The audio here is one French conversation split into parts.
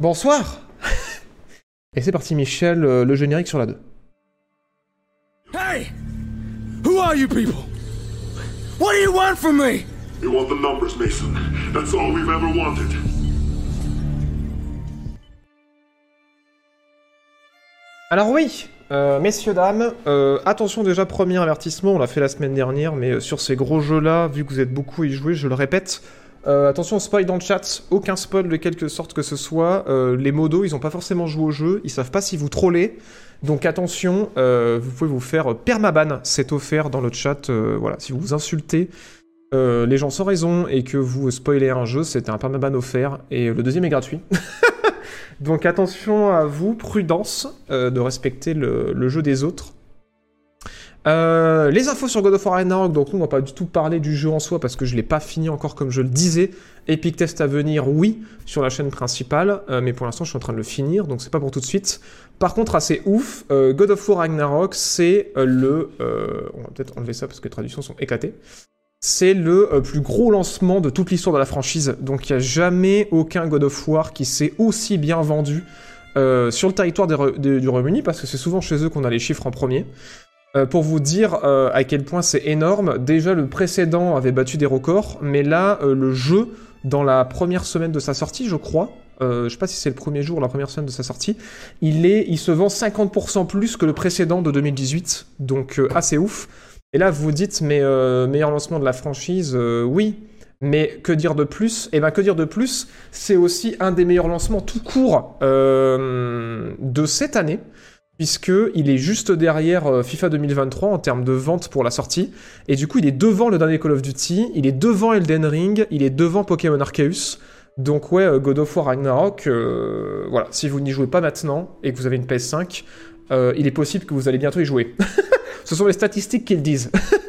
Bonsoir Et c'est parti Michel, euh, le générique sur la 2. Hey! Who are you people? What do you want from me? You want the numbers, Mason. That's all we've ever wanted. Alors oui, euh, messieurs, dames, euh, attention déjà, premier avertissement, on l'a fait la semaine dernière, mais sur ces gros jeux-là, vu que vous êtes beaucoup à y jouer, je le répète, euh, attention spoil dans le chat, aucun spoil de quelque sorte que ce soit, euh, les modos, ils ont pas forcément joué au jeu, ils savent pas si vous trollez, donc attention, euh, vous pouvez vous faire permaban, c'est offert dans le chat, voilà, si vous vous insultez les gens sans raison et que vous spoilez un jeu, c'est un permaban offert, et le deuxième est gratuit. Donc attention à vous, prudence de respecter le jeu des autres. Euh, les infos sur God of War Ragnarok, donc nous on va pas du tout parler du jeu en soi parce que je l'ai pas fini encore comme je le disais. Epic Test à venir, oui, sur la chaîne principale, euh, mais pour l'instant je suis en train de le finir, donc c'est pas pour tout de suite. Par contre, assez ouf, euh, God of War Ragnarok, c'est euh, le... euh, on va peut-être enlever ça parce que les traductions sont éclatées. C'est le plus gros lancement de toute l'histoire de la franchise. Donc il n'y a jamais aucun God of War qui s'est aussi bien vendu sur le territoire du Royaume-Uni, parce que c'est souvent chez eux qu'on a les chiffres en premier. Euh, pour vous dire euh, à quel point c'est énorme, déjà le précédent avait battu des records, mais là, euh, le jeu, dans la première semaine de sa sortie, je crois, je sais pas si c'est le premier jour ou la première semaine de sa sortie, il, est, il se vend 50% plus que le précédent de 2018, donc assez ouf. Et là, vous vous dites, mais meilleur lancement de la franchise, oui. Mais que dire de plus? Eh ben, que dire de plus? C'est aussi un des meilleurs lancements tout court de cette année, puisque il est juste derrière euh, FIFA 2023 en termes de vente pour la sortie. Et du coup, il est devant le dernier Call of Duty, il est devant Elden Ring, il est devant Pokémon Arceus. Donc ouais, euh, God of War Ragnarok, euh, voilà, si vous n'y jouez pas maintenant et que vous avez une PS5, euh, il est possible que vous allez bientôt y jouer. Ce sont les statistiques qui le disent.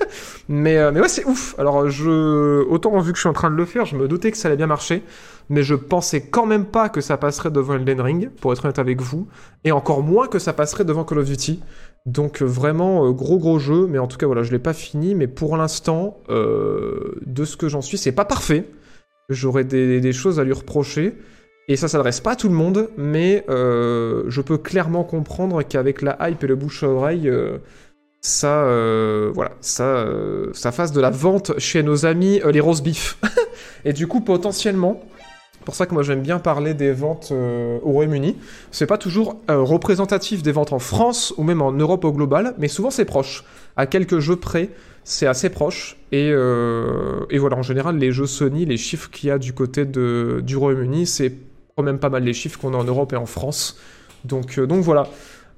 mais, euh, mais ouais, c'est ouf. Alors, je, autant vu que je suis en train de le faire, je me doutais que ça allait bien marcher, mais je pensais quand même pas que ça passerait devant Elden Ring, pour être honnête avec vous, et encore moins que ça passerait devant Call of Duty. Donc euh, vraiment euh, gros gros jeu, mais en tout cas voilà, je l'ai pas fini, mais pour l'instant, de ce que j'en suis, c'est pas parfait. J'aurais des, choses à lui reprocher. Et ça s'adresse pas à tout le monde, mais je peux clairement comprendre qu'avec la hype et le bouche à oreille, ça, euh, voilà, ça, euh, ça fasse de la vente chez nos amis euh, les rose beef. et du coup, potentiellement, pour ça que moi j'aime bien parler des ventes au Royaume-Uni. C'est pas toujours représentatif des ventes en France ou même en Europe au global, mais souvent c'est proche. À quelques jeux près, c'est assez proche. Et, et voilà, en général, les jeux Sony, les chiffres qu'il y a du côté de, du Royaume-Uni, c'est quand même pas mal les chiffres qu'on a en Europe et en France. Donc, donc voilà,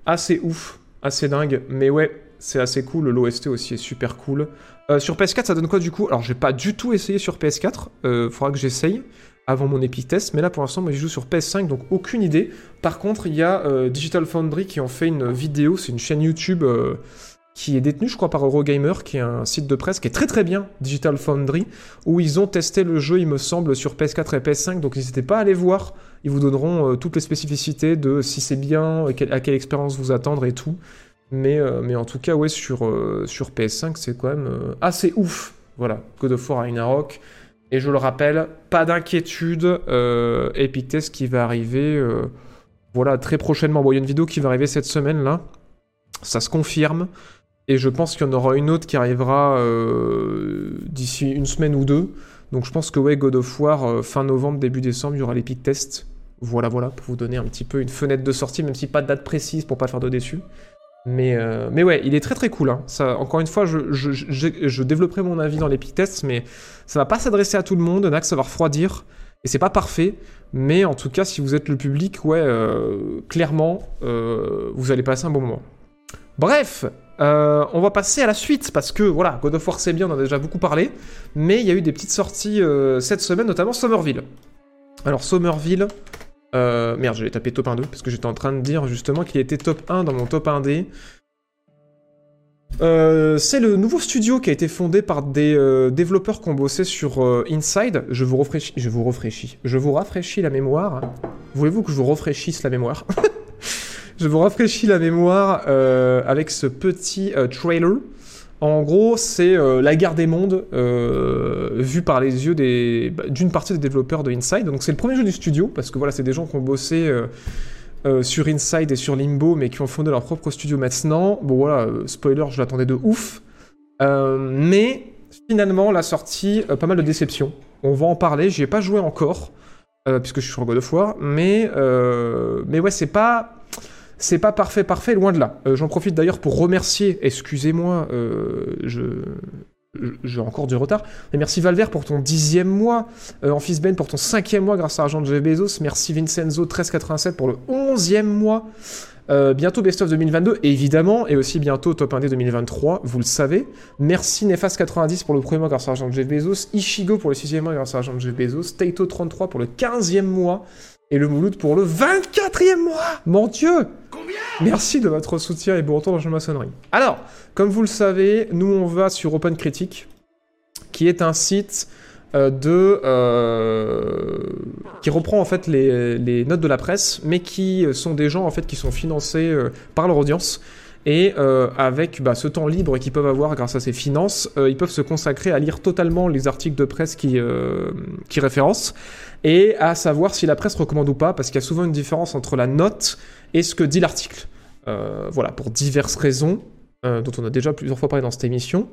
assez ouf, assez dingue. Mais ouais, c'est assez cool. L'OST aussi est super cool. Euh, sur PS4, ça donne quoi du coup? Alors, j'ai pas du tout essayé sur PS4. Euh, faudra que j'essaye avant mon Epic. Mais là, pour l'instant, moi, je joue sur PS5, donc aucune idée. Par contre, il y a euh, Digital Foundry qui ont fait une vidéo. C'est une chaîne YouTube euh, qui est détenue, je crois, par Eurogamer, qui est un site de presse qui est très très bien, Digital Foundry, où ils ont testé le jeu, il me semble, sur PS4 et PS5. Donc, n'hésitez pas à aller voir. Ils vous donneront toutes les spécificités de si c'est bien, à quelle expérience vous attendre et tout. Mais, euh, mais en tout cas, ouais, sur, euh, sur PS5, c'est quand même euh, assez ouf. Voilà, God of War Ragnarok. Et je le rappelle, pas d'inquiétude, Epic Test qui va arriver, voilà, très prochainement. Bon, il y a une vidéo qui va arriver cette semaine, là. Ça se confirme. Et je pense qu'il y en aura une autre qui arrivera d'ici une semaine ou deux. Donc je pense que, ouais, God of War, fin novembre, début décembre, il y aura l'Epic Test. Voilà, voilà, pour vous donner un petit peu une fenêtre de sortie, même si pas de date précise pour pas faire de déçus. Mais, euh, mais ouais, il est très très cool. hein. Encore une fois, je, développerai mon avis dans l'Epic Test, mais ça va pas s'adresser à tout le monde. Il y en a que ça va refroidir. Et c'est pas parfait. Mais en tout cas, si vous êtes le public, ouais, euh, clairement, euh, vous allez passer un bon moment. Bref, on va passer à la suite parce que voilà, God of War c'est bien, on en a déjà beaucoup parlé, mais il y a eu des petites sorties cette semaine, notamment Somerville. Alors Somerville, euh, merde, j'allais taper top 1-2 parce que j'étais en train de dire justement qu'il était top 1 dans mon top 1D. Euh, c'est le nouveau studio qui a été fondé par des euh, développeurs qui ont bossé sur Inside. Je vous rafraîchis, je vous rafraîchis, je vous rafraîchis la mémoire. Voulez-vous que je vous rafraîchisse la mémoire? Je vous rafraîchis la mémoire avec ce petit trailer En gros, c'est euh, la guerre des mondes euh, vue par les yeux bah, d'une partie des développeurs de Inside. Donc c'est le premier jeu du studio, parce que voilà, c'est des gens qui ont bossé euh, sur Inside et sur Limbo, mais qui ont fondé leur propre studio maintenant. Bon voilà, spoiler, je l'attendais de ouf. Mais finalement, la sortie, pas mal de déceptions. On va en parler, j'y ai pas joué encore, puisque je suis sur God of War, mais, mais ouais, c'est pas... C'est pas parfait, parfait, loin de là. Euh, J'en profite d'ailleurs pour remercier, excusez-moi, euh, j'ai encore du retard, mais merci Valver pour ton dixième mois, euh, Ben pour ton cinquième mois grâce à l'argent de Jeff Bezos, merci Vincenzo 1387 pour le onzième mois, Euh, bientôt Best of 2022, évidemment, et aussi bientôt Top 1D 2023, vous le savez. Merci Nefas90 pour le premier mois grâce à l'argent de Jeff Bezos, Ishigo pour le sixième mois grâce à l'argent de Jeff Bezos, Taito33 pour le quinzième mois, et le Mouloud pour le 24e mois Mon Dieu Merci de votre soutien et bon retour dans la maçonnerie. Alors, comme vous le savez, nous on va sur Open Critique, qui est un site euh, de euh, qui reprend en fait les, les notes de la presse, mais qui sont des gens en fait qui sont financés euh, par leur audience. Et euh, avec bah, ce temps libre qu'ils peuvent avoir grâce à ces finances, euh, ils peuvent se consacrer à lire totalement les articles de presse qui, euh, qui référencent et à savoir si la presse recommande ou pas, parce qu'il y a souvent une différence entre la note et ce que dit l'article. Voilà, pour diverses raisons, dont on a déjà plusieurs fois parlé dans cette émission.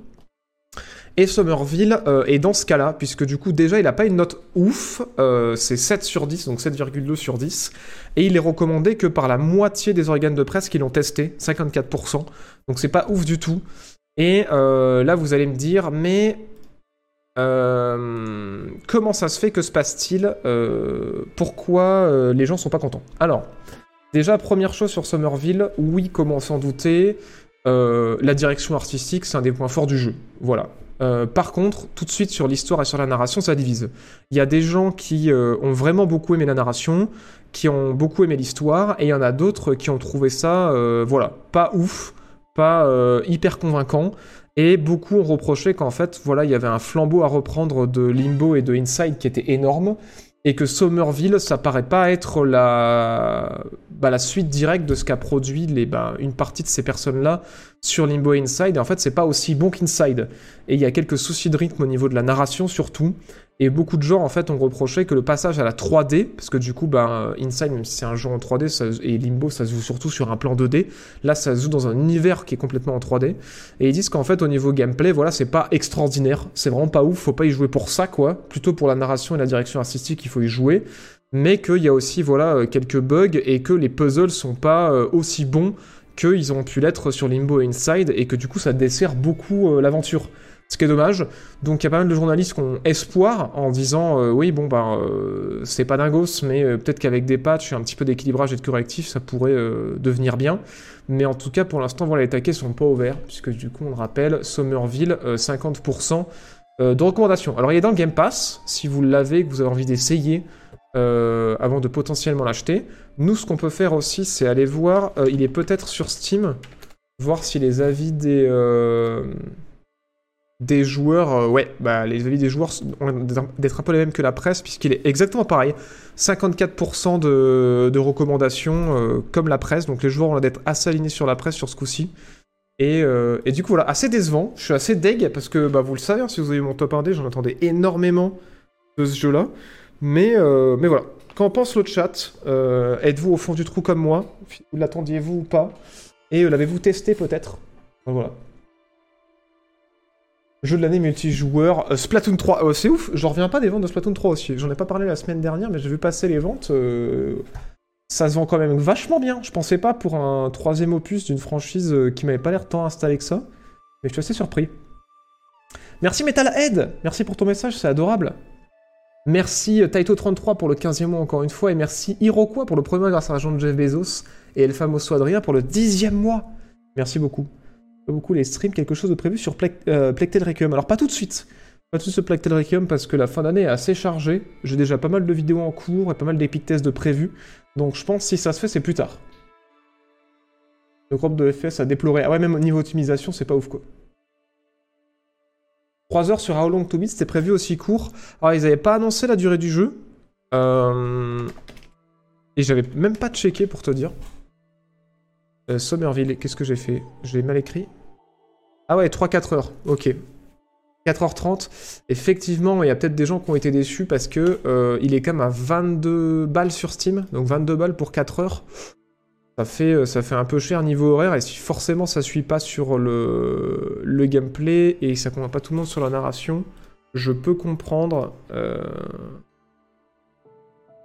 Et Somerville euh, est dans ce cas-là, puisque du coup, déjà, il n'a pas une note ouf, euh, c'est 7 sur 10, donc 7,2 sur 10, et il est recommandé que par la moitié des organes de presse qui l'ont testé, 54%, donc c'est pas ouf du tout. Et euh, là, vous allez me dire, mais euh, comment ça se fait Que se passe-t-il Euh, Pourquoi euh, les gens sont pas contents? Alors, déjà, première chose sur Somerville, oui, comment s'en douter euh, La direction artistique, c'est un des points forts du jeu. Voilà. Euh, par contre, tout de suite sur l'histoire et sur la narration, ça divise. Il y a des gens qui euh, ont vraiment beaucoup aimé la narration, qui ont beaucoup aimé l'histoire, et il y en a d'autres qui ont trouvé ça, euh, voilà, pas ouf, pas hyper convaincant. Et beaucoup ont reproché qu'en fait, voilà, il y avait un flambeau à reprendre de Limbo et de Inside qui était énorme, et que Somerville, ça paraît pas être la, bah, la suite directe de ce qu'a produit les, bah, une partie de ces personnes-là sur Limbo Inside. Et en fait, c'est pas aussi bon qu'Inside. Et il y a quelques soucis de rythme au niveau de la narration surtout. Et beaucoup de gens en fait ont reproché que le passage à la 3D, parce que du coup, ben, Inside, même si c'est un jeu en 3D, ça- et Limbo, ça se joue surtout sur un plan 2D. Là, ça se joue dans un univers qui est complètement en 3D. Et ils disent qu'en fait, au niveau gameplay, voilà, c'est pas extraordinaire. C'est vraiment pas ouf. Faut pas y jouer pour ça, quoi. Plutôt pour la narration et la direction artistique, il faut y jouer. Mais qu'il y a aussi, voilà, euh, quelques bugs et que les puzzles sont pas euh, aussi bons qu'ils ont pu l'être sur Limbo Inside et que du coup, ça dessert beaucoup euh, l'aventure. Ce qui est dommage. Donc il y a pas mal de journalistes qui ont espoir en disant euh, oui bon bah euh, c'est pas dingos mais peut-être qu'avec des patchs et un petit peu d'équilibrage et de correctif ça pourrait devenir bien. Mais en tout cas pour l'instant voilà les taquets sont pas ouverts puisque du coup on le rappelle Somerville euh, 50% euh, de recommandations. Alors il est dans le Game Pass si vous l'avez que vous avez envie d'essayer euh, avant de potentiellement l'acheter. Nous ce qu'on peut faire aussi c'est aller voir euh, il est peut-être sur Steam voir si les avis des euh, des joueurs, ouais, bah, les avis des joueurs ont d'être un peu les mêmes que la presse, puisqu'il est exactement pareil. 54% de, de recommandations comme la presse, donc les joueurs ont l'air d'être assez alignés sur la presse sur ce coup-ci. Et, et du coup, voilà, assez décevant. Je suis assez deg, parce que bah, vous le savez, hein, si vous avez mon top 1D, j'en attendais énormément de ce jeu-là. Mais, euh, mais voilà. Qu'en pense le chat Euh, Êtes-vous au fond du trou comme moi L'attendiez-vous ou pas Et euh, l'avez-vous testé peut-être Voilà. Jeu de l'année multijoueur. Splatoon 3, euh, c'est ouf, j'en reviens pas des ventes de Splatoon 3 aussi. J'en ai pas parlé la semaine dernière, mais j'ai vu passer les ventes. Ça se vend quand même vachement bien. Je pensais pas pour un troisième opus d'une franchise qui m'avait pas l'air tant installée que ça. Mais je suis assez surpris. Merci Metalhead Merci pour ton message, c'est adorable. Merci euh, Taito33 pour le 15e mois encore une fois. Et merci Iroquois pour le premier mois grâce à l'argent de Jeff Bezos. Et El Famoso Adrien pour le 10e mois. Merci beaucoup beaucoup les streams, quelque chose de prévu sur Plec- euh, Requiem. Alors pas tout de suite, pas tout de suite sur Plectel Requiem parce que la fin d'année est assez chargée. J'ai déjà pas mal de vidéos en cours et pas mal d'épic tests de prévus. Donc je pense que si ça se fait, c'est plus tard. Le groupe de FPS a déploré. Ah ouais, même au niveau optimisation, c'est pas ouf quoi. 3 heures sur How Long to Beat, c'était prévu aussi court. Alors ils avaient pas annoncé la durée du jeu. Euh, Et j'avais même pas checké pour te dire. Euh, Somerville, qu'est-ce que j'ai fait? Je l'ai mal écrit. Ah ouais, 3-4 heures, ok. 4h30, effectivement, il y a peut-être des gens qui ont été déçus parce que euh, il est quand même à 22 balles sur Steam, donc 22 balles pour 4 heures. Ça fait, euh, ça fait un peu cher niveau horaire, et si forcément ça suit pas sur le, le gameplay et ça convainc pas tout le monde sur la narration, je peux comprendre. euh,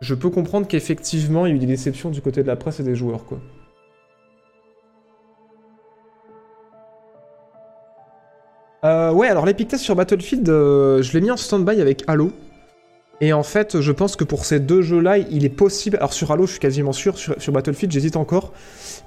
Je peux comprendre qu'effectivement il y a eu des déceptions du côté de la presse et des joueurs, quoi. Euh, ouais, alors Test sur Battlefield, je l'ai mis en stand-by avec Halo. Et en fait, je pense que pour ces deux jeux-là, il est possible. Alors sur Halo, je suis quasiment sûr. Sur, Battlefield, j'hésite encore.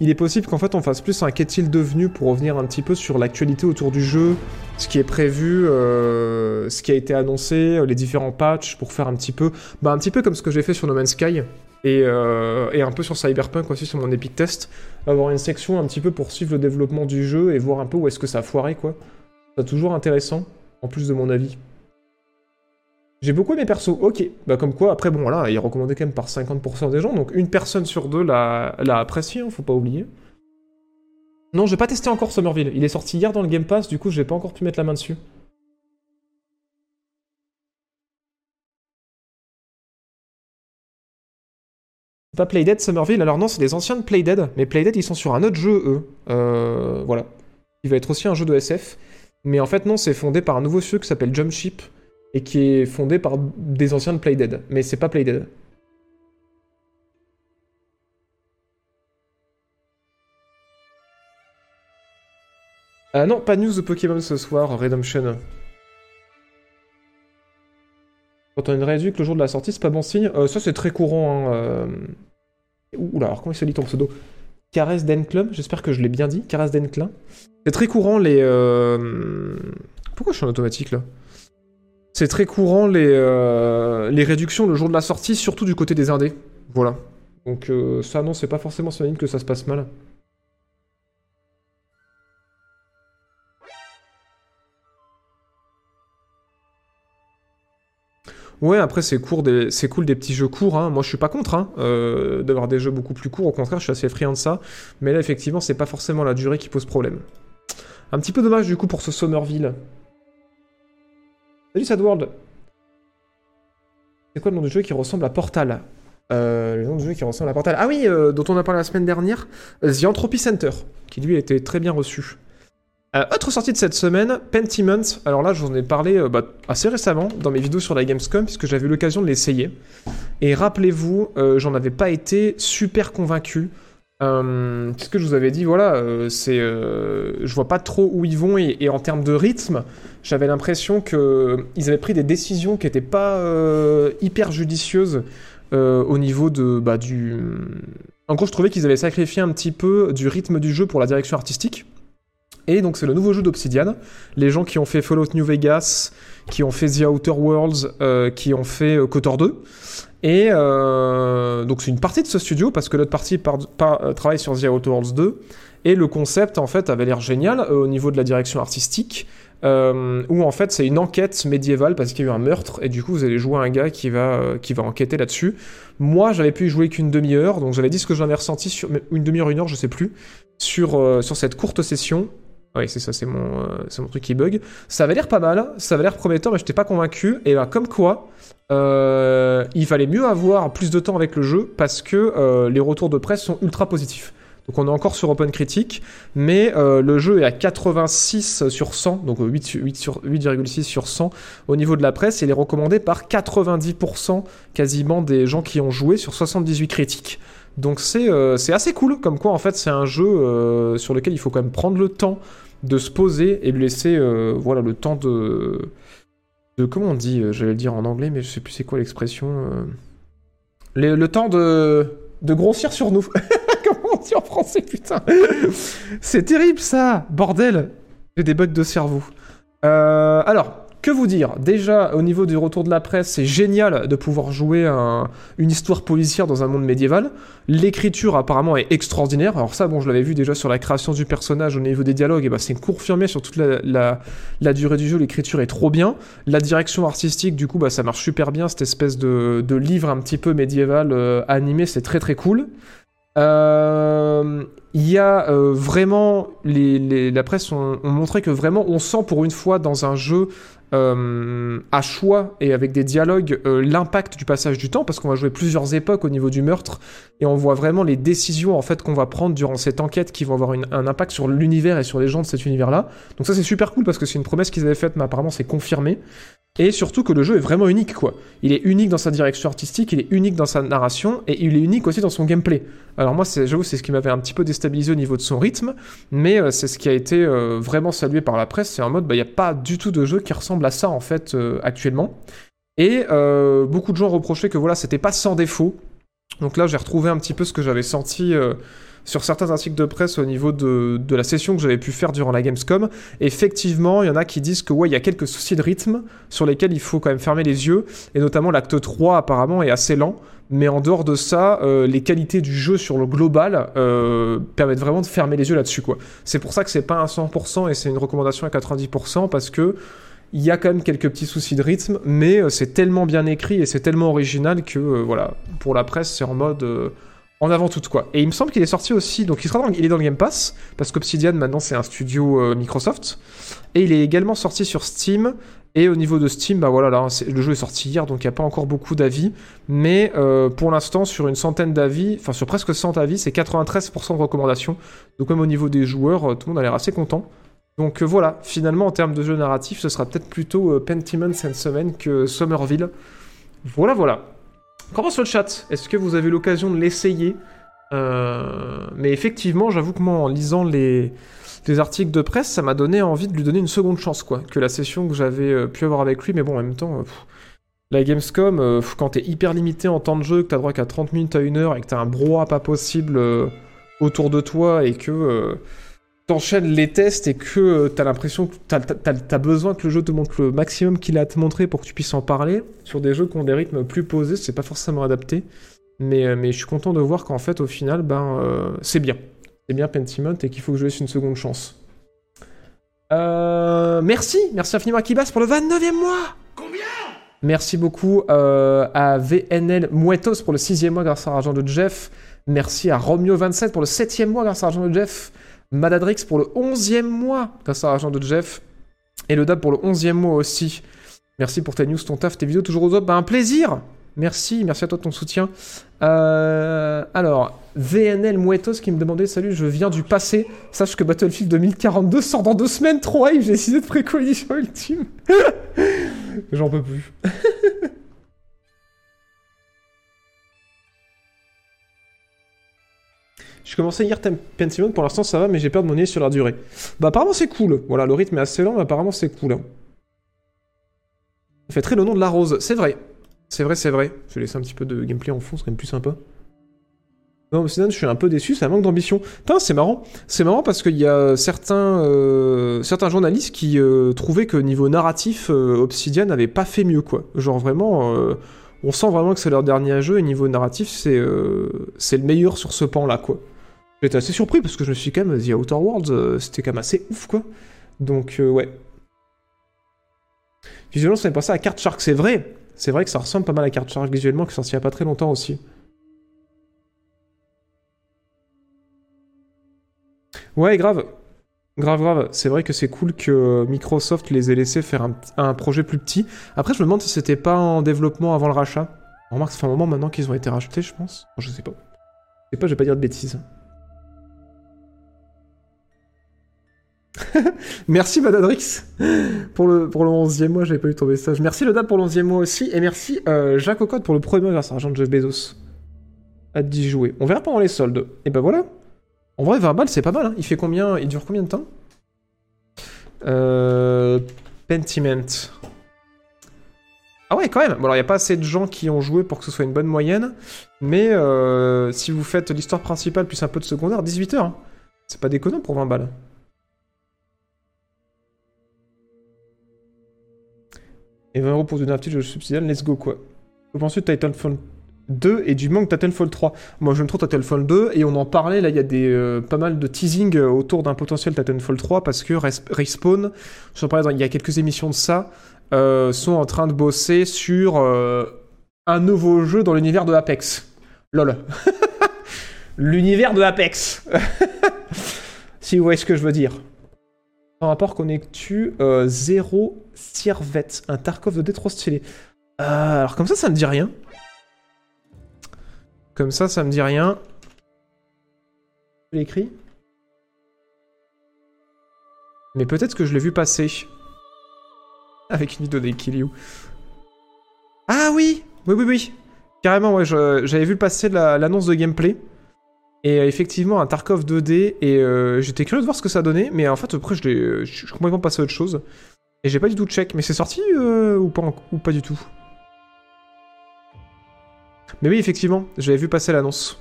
Il est possible qu'en fait, on fasse plus un qu'est-il devenu pour revenir un petit peu sur l'actualité autour du jeu, ce qui est prévu, euh, ce qui a été annoncé, les différents patchs, pour faire un petit peu, bah un petit peu comme ce que j'ai fait sur No Man's Sky et, euh, et un peu sur Cyberpunk aussi sur mon Epic Test, avoir une section un petit peu pour suivre le développement du jeu et voir un peu où est-ce que ça a foiré quoi. C'est toujours intéressant, en plus de mon avis. J'ai beaucoup aimé perso, ok. Bah comme quoi, après bon voilà, il est recommandé quand même par 50% des gens, donc une personne sur deux l'a apprécié, hein, faut pas oublier. Non, j'ai pas testé encore Somerville. Il est sorti hier dans le Game Pass, du coup j'ai pas encore pu mettre la main dessus. Pas Playdead Somerville, alors non, c'est des anciens de Playdead, mais Playdead ils sont sur un autre jeu eux. Euh, voilà. Il va être aussi un jeu de SF. Mais en fait non, c'est fondé par un nouveau studio qui s'appelle Jump Ship et qui est fondé par des anciens de Playdead, mais c'est pas Playdead. Ah non, pas news de Pokémon ce soir, Redemption. Quand on a une réduite le jour de la sortie, c'est pas bon signe. Euh, ça, c'est très courant. Hein, euh... Oula, alors comment il se lit ton pseudo? Caresse d'Enclum, j'espère que je l'ai bien dit. Caresse d'Enclin. C'est très courant les. euh, Pourquoi je suis en automatique là? C'est très courant les, euh, les réductions le jour de la sortie, surtout du côté des indés. Voilà. Donc euh, ça, non, c'est pas forcément synonyme que ça se passe mal. Ouais, après c'est court des... c'est cool des petits jeux courts. Hein. Moi je suis pas contre hein, euh, d'avoir des jeux beaucoup plus courts. Au contraire, je suis assez friand de ça. Mais là effectivement, c'est pas forcément la durée qui pose problème. Un petit peu dommage du coup pour ce Somerville. Salut Sadworld. C'est quoi le nom du jeu qui ressemble à Portal? Euh, Le nom du jeu qui ressemble à Portal. Ah oui, euh, dont on a parlé la semaine dernière, The Entropy Center, qui lui été très bien reçu. Euh, autre sortie de cette semaine, Pentiment. Alors là, je vous en ai parlé euh, bah, assez récemment dans mes vidéos sur la Gamescom, puisque j'avais eu l'occasion de l'essayer. Et rappelez-vous, euh, j'en avais pas été super convaincu. Euh, puisque je vous avais dit, voilà, euh, c'est, euh, je vois pas trop où ils vont, et, en termes de rythme, j'avais l'impression qu'ils avaient pris des décisions qui étaient pas euh, hyper judicieuses euh, au niveau de, bah, du... En gros, je trouvais qu'ils avaient sacrifié un petit peu du rythme du jeu pour la direction artistique. Et donc c'est le nouveau jeu d'Obsidian. Les gens qui ont fait Fallout New Vegas, qui ont fait The Outer Worlds, euh, qui ont fait euh, KOTOR 2. Et euh, donc c'est une partie de ce studio, parce que l'autre partie par- par- euh, travaille sur The Outer Worlds 2. Et le concept en fait avait l'air génial euh, au niveau de la direction artistique. où en fait c'est une enquête médiévale parce qu'il y a eu un meurtre et du coup vous allez jouer un gars qui va, qui va enquêter là-dessus. Moi j'avais pu y jouer qu'une demi-heure donc j'avais dit ce que j'en avais ressenti sur une demi-heure, une heure, je sais plus, sur, sur cette courte session. Oui, c'est ça, c'est mon, euh, mon truc qui bug. Ça avait l'air pas mal, ça avait l'air prometteur, mais j'étais pas convaincu. Et ben, comme quoi, euh, il fallait mieux avoir plus de temps avec le jeu parce que euh, les retours de presse sont ultra positifs. Donc on est encore sur Open Critique, mais le jeu est à 86 sur 100, donc 8, sur- 8 sur 8,6 sur 100 au niveau de la presse. Et il est recommandé par 90% quasiment des gens qui ont joué sur 78 critiques. Donc c'est euh, assez cool, comme quoi en fait c'est un jeu euh, sur lequel il faut quand même prendre le temps de se poser et lui laisser euh, voilà le temps de de comment on dit, euh, j'allais le dire en anglais mais je sais plus c'est quoi l'expression le, temps de de grossir sur nous. comment on dit en français putain C'est terrible ça, bordel. J'ai des bugs de cerveau. Alors, que vous dire? Déjà, au niveau du retour de la presse, c'est génial de pouvoir jouer un- une histoire policière dans un monde médiéval. L'écriture, apparemment, est extraordinaire. Alors ça, bon, je l'avais vu déjà sur la création du personnage au niveau des dialogues, et bah, c'est confirmé sur toute la, durée du jeu. L'écriture est trop bien. La direction artistique, du coup, bah, ça marche super bien. Cette espèce de, livre un petit peu médiéval euh, animé, c'est très très cool. Euh, Il y a euh, vraiment la presse ont, ont montré que vraiment on sent pour une fois dans un jeu euh, à choix et avec des dialogues euh, l'impact du passage du temps parce qu'on va jouer plusieurs époques au niveau du meurtre et on voit vraiment les décisions en fait qu'on va prendre durant cette enquête qui vont avoir un impact sur l'univers et sur les gens de cet univers là donc ça c'est super cool parce que c'est une promesse qu'ils avaient faite mais apparemment c'est confirmé et surtout que le jeu est vraiment unique quoi il est unique dans sa direction artistique il est unique dans sa narration et il est unique aussi dans son gameplay alors moi j'avoue c'est ce qui m'avait un petit peu déstabilisé au niveau de son rythme mais euh, c'est ce qui a été euh, vraiment salué par la presse. C'est en mode, bah, il n'y a pas du tout de jeu qui ressemble à ça, en fait, euh, actuellement. Et beaucoup de gens reprochaient que voilà, c'était pas sans défaut. Donc là, j'ai retrouvé un petit peu ce que j'avais senti sur certains articles de presse au niveau de, la session que j'avais pu faire durant la Gamescom. Effectivement, il y en a qui disent que ouais, il y a quelques soucis de rythme sur lesquels il faut quand même fermer les yeux. Et notamment l'acte 3 apparemment est assez lent. Mais en dehors de ça, euh, les qualités du jeu sur le global euh, permettent vraiment de fermer les yeux là-dessus. quoi. C'est pour ça que c'est pas un 100% et c'est une recommandation à 90% parce que il y a quand même quelques petits soucis de rythme, mais euh, c'est tellement bien écrit et c'est tellement original que voilà, pour la presse, c'est en mode en avant toute quoi. Et il me semble qu'il est sorti aussi, donc il sera dans, il est dans le Game Pass parce qu'Obsidian maintenant c'est un studio euh, Microsoft et il est également sorti sur Steam. Et au niveau de Steam, bah voilà, là, c'est- le jeu est sorti hier, donc il n'y a pas encore beaucoup d'avis. Mais euh, pour l'instant, sur une centaine d'avis, enfin sur presque 100 avis, c'est 93% de recommandations. Donc même au niveau des joueurs, euh, tout le monde a l'air assez content. Donc voilà, finalement en termes de jeu narratif, ce sera peut-être plutôt Pentiment cette semaine que Somerville. Voilà, voilà. Comment sur le chat? Est-ce que vous avez l'occasion de l'essayer? Euh, Mais effectivement, j'avoue que moi, en lisant les, les articles de presse, ça m'a donné envie de lui donner une seconde chance, quoi, que la session que j'avais euh, pu avoir avec lui. Mais bon, en même temps, euh, la Gamescom, quand t'es hyper limité en temps de jeu, que t'as droit qu'à 30 minutes à 1 heure et que t'as un brouhaha pas possible autour de toi et que t'enchaînes les tests et que euh, t'as l'impression que t'as, t'as- t'as- t'as besoin que le jeu te montre le maximum qu'il a à te montrer pour que tu puisses en parler, sur des jeux qui ont des rythmes plus posés, c'est pas forcément adapté. Mais, euh, mais je suis content de voir qu'en fait, au final, ben, euh, c'est bien. C'est bien Pentiment et qu'il faut que je laisse une seconde chance. Euh, merci, merci infiniment à Kibas pour le 29e mois. Merci beaucoup euh, à VNL Muetos pour le 6 mois grâce à l'argent de Jeff. Merci à Romeo27 pour le 7 mois grâce à l'argent de Jeff. Madadrix pour le 11e mois grâce à l'argent de Jeff. Et le DAB pour le 11e mois aussi. Merci pour tes news, ton taf, tes vidéos toujours au top. Bah, un plaisir Merci, merci à toi de ton soutien. Euh, alors, VNL Muetos qui me demandait Salut, je viens du passé. Sache que Battlefield 2042 sort dans deux semaines. Trop hype, j'ai décidé de préconisation ultime. J'en peux plus. Je commençais hier Pentiment, pour l'instant ça va, mais j'ai peur de m'ennuyer sur la durée. Bah apparemment c'est cool. Voilà, le rythme est assez lent, mais apparemment c'est cool. hein. Ça fait très le nom de la rose, c'est vrai. C'est vrai, c'est vrai. Je vais laisser un petit peu de gameplay en fond, c'est quand même plus sympa. Non, mais je suis un peu déçu, ça manque d'ambition. Putain, c'est marrant. C'est marrant parce qu'il y a certains, euh, journalistes qui euh, trouvaient que niveau narratif, euh, Obsidian n'avait pas fait mieux, quoi. Genre vraiment, on sent vraiment que c'est leur dernier jeu et niveau narratif, c'est le meilleur sur ce pan-là, quoi. J'étais assez surpris parce que je me suis quand même dit, Outer Worlds, euh, c'était quand même assez ouf, quoi. Donc, euh, ouais. Visuellement, ça fait penser à Card Shark, c'est vrai. C'est vrai que ça ressemble pas mal à Card Shark visuellement, qui est sorti il a pas très longtemps aussi. Ouais, grave. Grave, grave. C'est vrai que c'est cool que Microsoft les ait laissés faire un, un projet plus petit. Après, je me demande si c'était pas en développement avant le rachat. On remarque que ça fait un moment maintenant qu'ils ont été rachetés, je pense. Je sais pas. Je sais pas, je vais pas dire de bêtises. merci Madadrix pour le, pour le 11e mois, j'avais pas eu ton message. Merci le DAB pour le 11e mois aussi. Et merci euh, Jacques Ocotte pour le premier grâce à l'argent de Jeff Bezos. Hâte d'y jouer. On verra pendant les soldes. Et ben voilà. En vrai, 20 balles, c'est pas mal. Hein. Il fait combien Il dure combien de temps? Euh... Pentiment. Ah ouais, quand même. Bon, alors, il n'y a pas assez de gens qui ont joué pour que ce soit une bonne moyenne. Mais euh, si vous faites l'histoire principale plus un peu de secondaire, 18 heures. hein. C'est pas déconnant pour 20 balles. Et 20 euros pour du narratif de subsidiaire, let's go quoi. Que penses-tu de Titanfall 2 et du manque Titanfall 3 Moi j'aime trop Titanfall 2 et on en parlait, là il y a des, euh, pas mal de teasing euh, autour d'un potentiel Titanfall 3 parce que Res- Respawn, je parlais il y a quelques émissions de ça, euh, sont en train de bosser sur un nouveau jeu dans l'univers de Apex. Lol. l'univers de Apex. si vous voyez ce que je veux dire. Un rapport connectu euh, 0 Sirvette, un Tarkov de D trop stylé. Euh, alors comme ça, ça me dit rien. Comme ça, ça me dit rien. Je écrit. Mais peut-être que je l'ai vu passer. Avec une vidéo des Kill Ah oui Oui, oui, oui. Carrément, ouais, j'avais vu passer la- l'annonce de gameplay. Et euh, effectivement, un Tarkov 2D. Et euh, j'étais curieux de voir ce que ça donnait. Mais en fait, après, je je suis complètement passé à autre chose. Et j'ai pas du tout check. Mais c'est sorti euh, ou, pas, ou pas du tout? Mais oui, effectivement, j'avais vu passer l'annonce.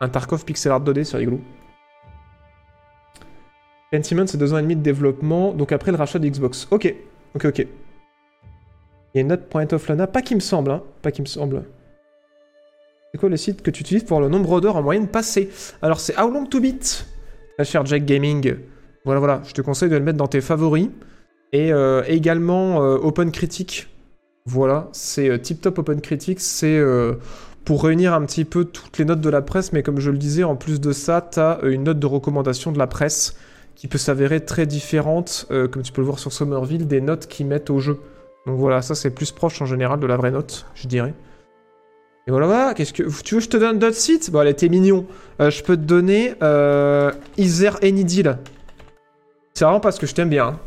Un Tarkov pixel art 2D, c'est rigolo. Pentiment, c'est deux ans et demi de développement, donc après le rachat de Xbox. Ok, ok, ok. Il y a une note Point of Lana, pas qui me semble, hein, pas qui me semble. C'est quoi le site que tu utilises pour le nombre d'heures en moyenne passées Alors c'est How Long to Beat, cher Jack Gaming. Voilà, voilà, je te conseille de le mettre dans tes favoris. Et euh, également euh, Open Critic. Voilà, c'est euh, Tip Top Open Critic, c'est pour réunir un petit peu toutes les notes de la presse, mais comme je le disais, en plus de ça, t'as euh, une note de recommandation de la presse qui peut s'avérer très différente, comme tu peux le voir sur Somerville, des notes qu'ils mettent au jeu. Donc voilà, ça c'est plus proche en général de la vraie note, je dirais. Et voilà, qu'est-ce que... Tu veux que je te donne d'autres sites? Bon, allez, t'es mignon. Euh, je peux te donner euh, Iser Enidil. C'est vraiment parce que je t'aime bien. hein.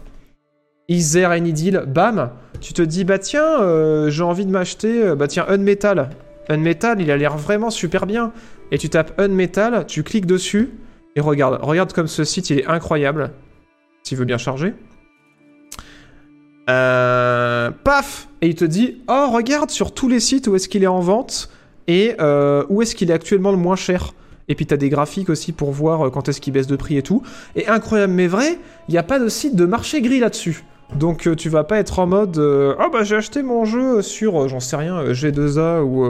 Iser Enidil, bam Tu te dis, bah tiens, euh, j'ai envie de m'acheter, euh, bah tiens, Unmetal. Unmetal, il a l'air vraiment super bien. Et tu tapes Unmetal, tu cliques dessus, et regarde, regarde comme ce site, il est incroyable. S'il veut bien charger. Euh, paf Et il te dit, oh regarde sur tous les sites où est-ce qu'il est en vente et euh, où est-ce qu'il est actuellement le moins cher. Et puis t'as des graphiques aussi pour voir euh, quand est-ce qu'il baisse de prix et tout. Et incroyable mais vrai, il n'y a pas de site de marché gris là-dessus. Donc euh, tu vas pas être en mode, oh bah j'ai acheté mon jeu sur, j'en sais rien, euh, G2A ou...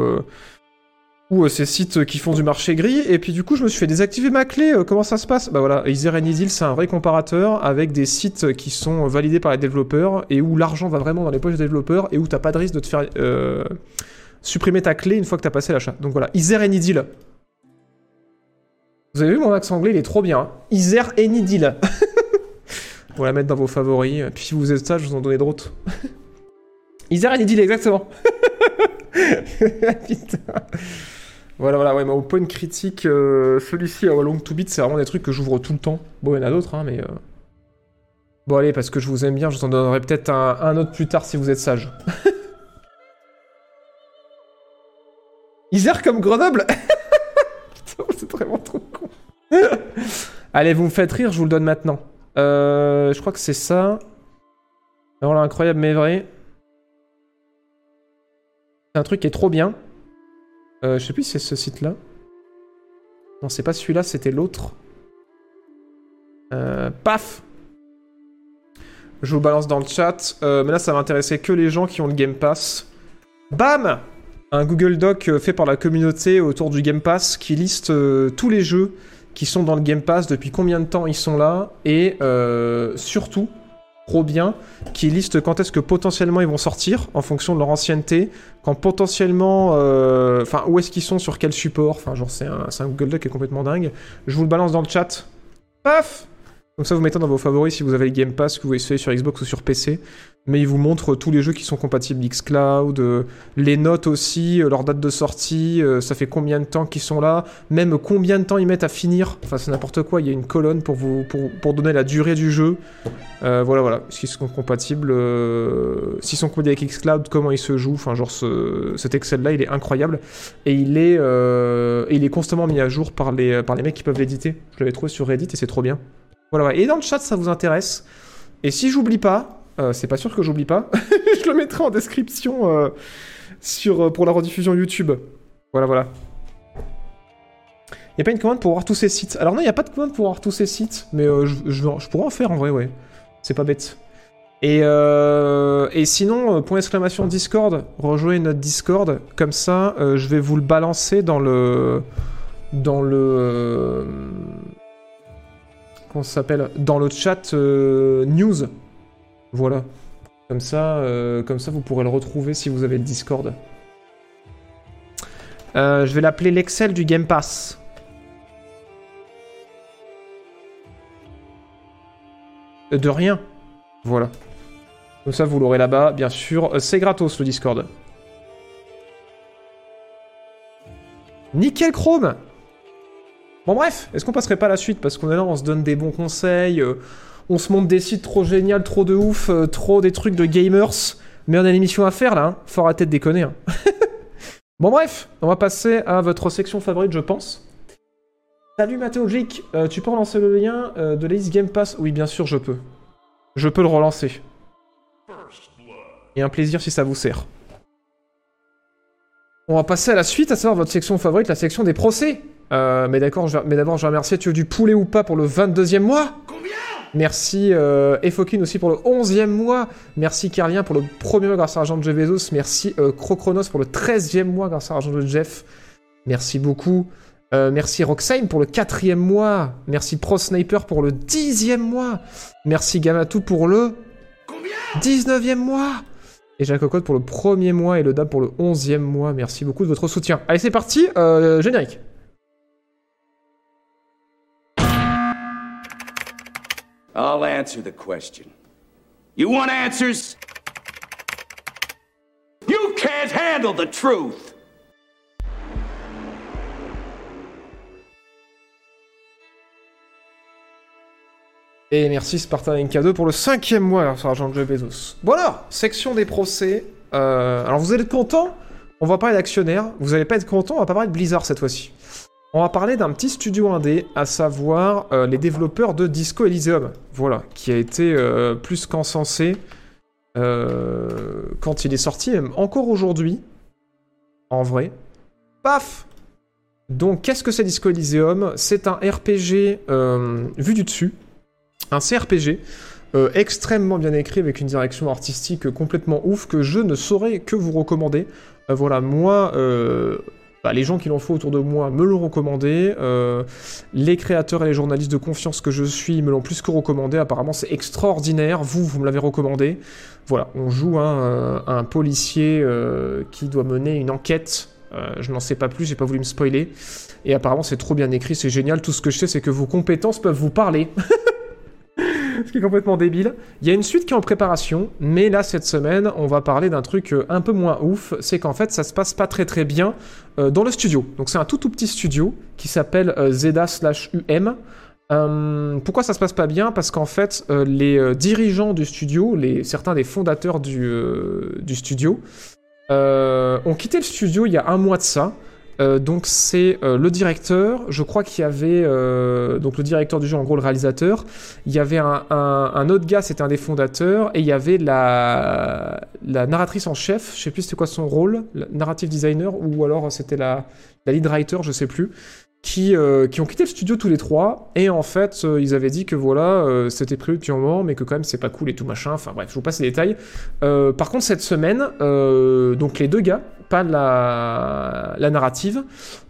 euh, ou euh, ces sites qui font du marché gris, et puis du coup je me suis fait désactiver ma clé, euh, comment ça se passe? Bah voilà, Ether and Isil c'est un vrai comparateur avec des sites qui sont validés par les développeurs, et où l'argent va vraiment dans les poches des développeurs, et où t'as pas de risque de te faire euh, supprimer ta clé une fois que t'as passé l'achat. Donc voilà, Ether and Isil. Vous avez vu mon accent anglais, il est trop bien. Hein Ether and Isil. Vous la mettre dans vos favoris, et puis si vous êtes sage, je vous en donner d'autres. And Isil, exactement. Voilà, voilà, ouais, mais au point de critique, euh, celui-ci, à Long to Beat, c'est vraiment des trucs que j'ouvre tout le temps. Bon, il y en a d'autres, hein, mais. euh, Bon, allez, parce que je vous aime bien, je vous en donnerai peut-être un, un autre plus tard si vous êtes sage. Isère comme Grenoble Putain, c'est vraiment trop con. allez, vous me faites rire, je vous le donne maintenant. Euh, je crois que c'est ça. Alors là, incroyable, mais vrai. C'est un truc qui est trop bien. Euh, je sais plus si c'est ce site-là. Non, c'est pas celui-là, c'était l'autre. Euh, paf Je vous balance dans le chat. Euh, mais là, ça m'intéressait que les gens qui ont le Game Pass. Bam Un Google Doc fait par la communauté autour du Game Pass qui liste tous les jeux qui sont dans le Game Pass, depuis combien de temps ils sont là, et surtout, trop bien, qui liste quand est-ce que potentiellement ils vont sortir en fonction de leur ancienneté, quand potentiellement, euh, enfin où est-ce qu'ils sont sur quel support, enfin genre c'est un, c'est un Google Doc qui est complètement dingue. Je vous le balance dans le chat. Paf Comme ça vous mettez dans vos favoris si vous avez le Game Pass que vous essayez sur Xbox ou sur PC. Mais il vous montre tous les jeux qui sont compatibles xCloud, euh, les notes aussi, euh, leur date de sortie, euh, ça fait combien de temps qu'ils sont là, même combien de temps ils mettent à finir. Enfin c'est n'importe quoi, il y a une colonne pour vous pour, pour donner la durée du jeu. Euh, voilà, voilà. S'ils sont compatibles, s'ils sont compatibles avec Xcloud, comment ils se jouent? Enfin, genre, ce- cet Excel-là, il est incroyable. Et il est, il est constamment mis à jour par les, par les mecs qui peuvent l'éditer. Je l'avais trouvé sur Reddit et c'est trop bien. Voilà. Et dans le chat, ça vous intéresse. Et si j'oublie pas, euh, c'est pas sûr que j'oublie pas, je le mettrai en description euh, sur, euh, pour la rediffusion YouTube. Voilà, voilà. Il a pas une commande pour voir tous ces sites? Alors non, il n'y a pas de commande pour voir tous ces sites, mais je, pourrais en faire en vrai, ouais. C'est pas bête. Et, et sinon, point d'exclamation Discord, rejoignez notre Discord, comme ça, je vais vous le balancer dans le... Dans le... ça s'appelle Dans le chat euh, news. Voilà. Comme ça, euh, comme ça, vous pourrez le retrouver si vous avez Discord. Euh, je vais l'appeler l'Excel du Game Pass. De rien. Voilà. Comme ça, vous l'aurez là-bas, bien sûr. C'est gratos, le Discord. Nickel Chrome Bon bref, est-ce qu'on passerait pas à la suite? Parce qu'on est là, on se donne des bons conseils, euh, on se montre des sites trop géniaux, trop de ouf, euh, trop des trucs de gamers. Mais on a une émission à faire là, hein. faut arrêter de déconner. hein. bon bref, on va passer à votre section favorite, je pense. Salut Mathéologique, euh, tu peux relancer le lien de l'Ace Game Pass? Oui, bien sûr, je peux. Je peux le relancer. Et un plaisir si ça vous sert. On va passer à la suite, à savoir votre section favorite, la section des procès. Euh, mais d'accord, mais d'abord, je vais remercier Tu veux du poulet ou pas pour le 22e mois? Merci euh, Efokin aussi pour le 11e mois. Merci Carlien pour le premier mois grâce à l'argent de Jeff Bezos. Merci euh, Crocronos pour le 13e mois grâce à l'argent de Jeff. Merci beaucoup. Euh, merci Roxane pour le 4e mois. Merci Pro Sniper pour le 10e mois. Merci Gamatou pour le 19e mois. Et Jacques Cocotte pour le premier mois et le DAB pour le 11e mois. Merci beaucoup de votre soutien. Allez, c'est parti. euh, générique. I'll answer the question. You want answers? You can't handle the truth! Et merci Spartan NK2 pour le cinquième mois grâce à l'argent de Bezos. Voilà, section des procès. Euh, alors vous allez être content On va parler d'actionnaires. Vous allez pas être content On va pas parler de Blizzard cette fois-ci. On va parler d'un petit studio indé, à savoir euh, les développeurs de Disco Elysium. Voilà, qui a été euh, plus qu'encensé euh, quand il est sorti, même encore aujourd'hui. En vrai. Paf Donc, qu'est-ce que c'est Disco Elysium? C'est un RPG vu du dessus un CRPG extrêmement bien écrit avec une direction artistique complètement ouf que je ne saurais que vous recommander. Voilà, moi, bah, les gens qui l'ont fait autour de moi me l'ont recommandé. euh, les créateurs et les journalistes de confiance que je suis me l'ont plus que recommandé. Apparemment, c'est extraordinaire. Vous, vous me l'avez recommandé. Voilà, on joue un, euh, un policier euh, qui doit mener une enquête. Je n'en sais pas plus, j'ai pas voulu me spoiler. Et apparemment, c'est trop bien écrit, c'est génial. Tout ce que je sais, c'est que vos compétences peuvent vous parler. Ce qui est complètement débile. Il y a une suite qui est en préparation, mais là, cette semaine, on va parler d'un truc euh, un peu moins ouf. C'est qu'en fait, ça se passe pas très très bien euh, dans le studio. Donc, c'est un tout tout petit studio qui s'appelle euh, Zeda slash UM. Pourquoi ça se passe pas bien? Parce qu'en fait, les dirigeants du studio, certains des fondateurs du, studio, ont quitté le studio il y a un mois de ça. Euh, donc c'est euh, le directeur, je crois qu'il y avait euh, donc le directeur du jeu, en gros le réalisateur. Il y avait un, un- un autre gars, c'était un des fondateurs, et il y avait la, narratrice en chef. Je sais plus c'était quoi son rôle, narrative designer ou alors c'était la, la lead writer, je sais plus. Qui, euh, qui ont quitté le studio tous les trois. Et en fait euh, ils avaient dit que voilà euh, c'était prévu depuis un moment mais que quand même c'est pas cool et tout machin. Enfin bref je vous passe les détails. Euh, par contre, cette semaine, euh, donc les deux gars, pas la, la narrative,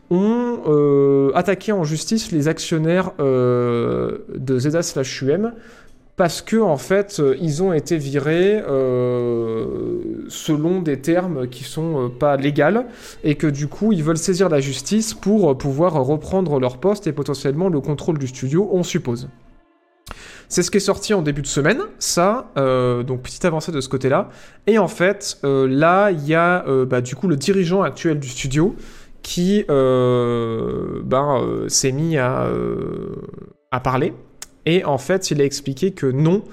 ont attaqué en justice les actionnaires de Zeda slash UM parce que en fait, euh, ils ont été virés euh, selon des termes qui sont euh, pas légaux et que du coup, ils veulent saisir la justice pour pouvoir reprendre leur poste et potentiellement le contrôle du studio, on suppose. C'est ce qui est sorti en début de semaine, ça, donc petite avancée de ce côté-là. Et en fait, là, il y a bah, du coup le dirigeant actuel du studio qui ben, s'est mis à parler. Et en fait, il a expliqué que non,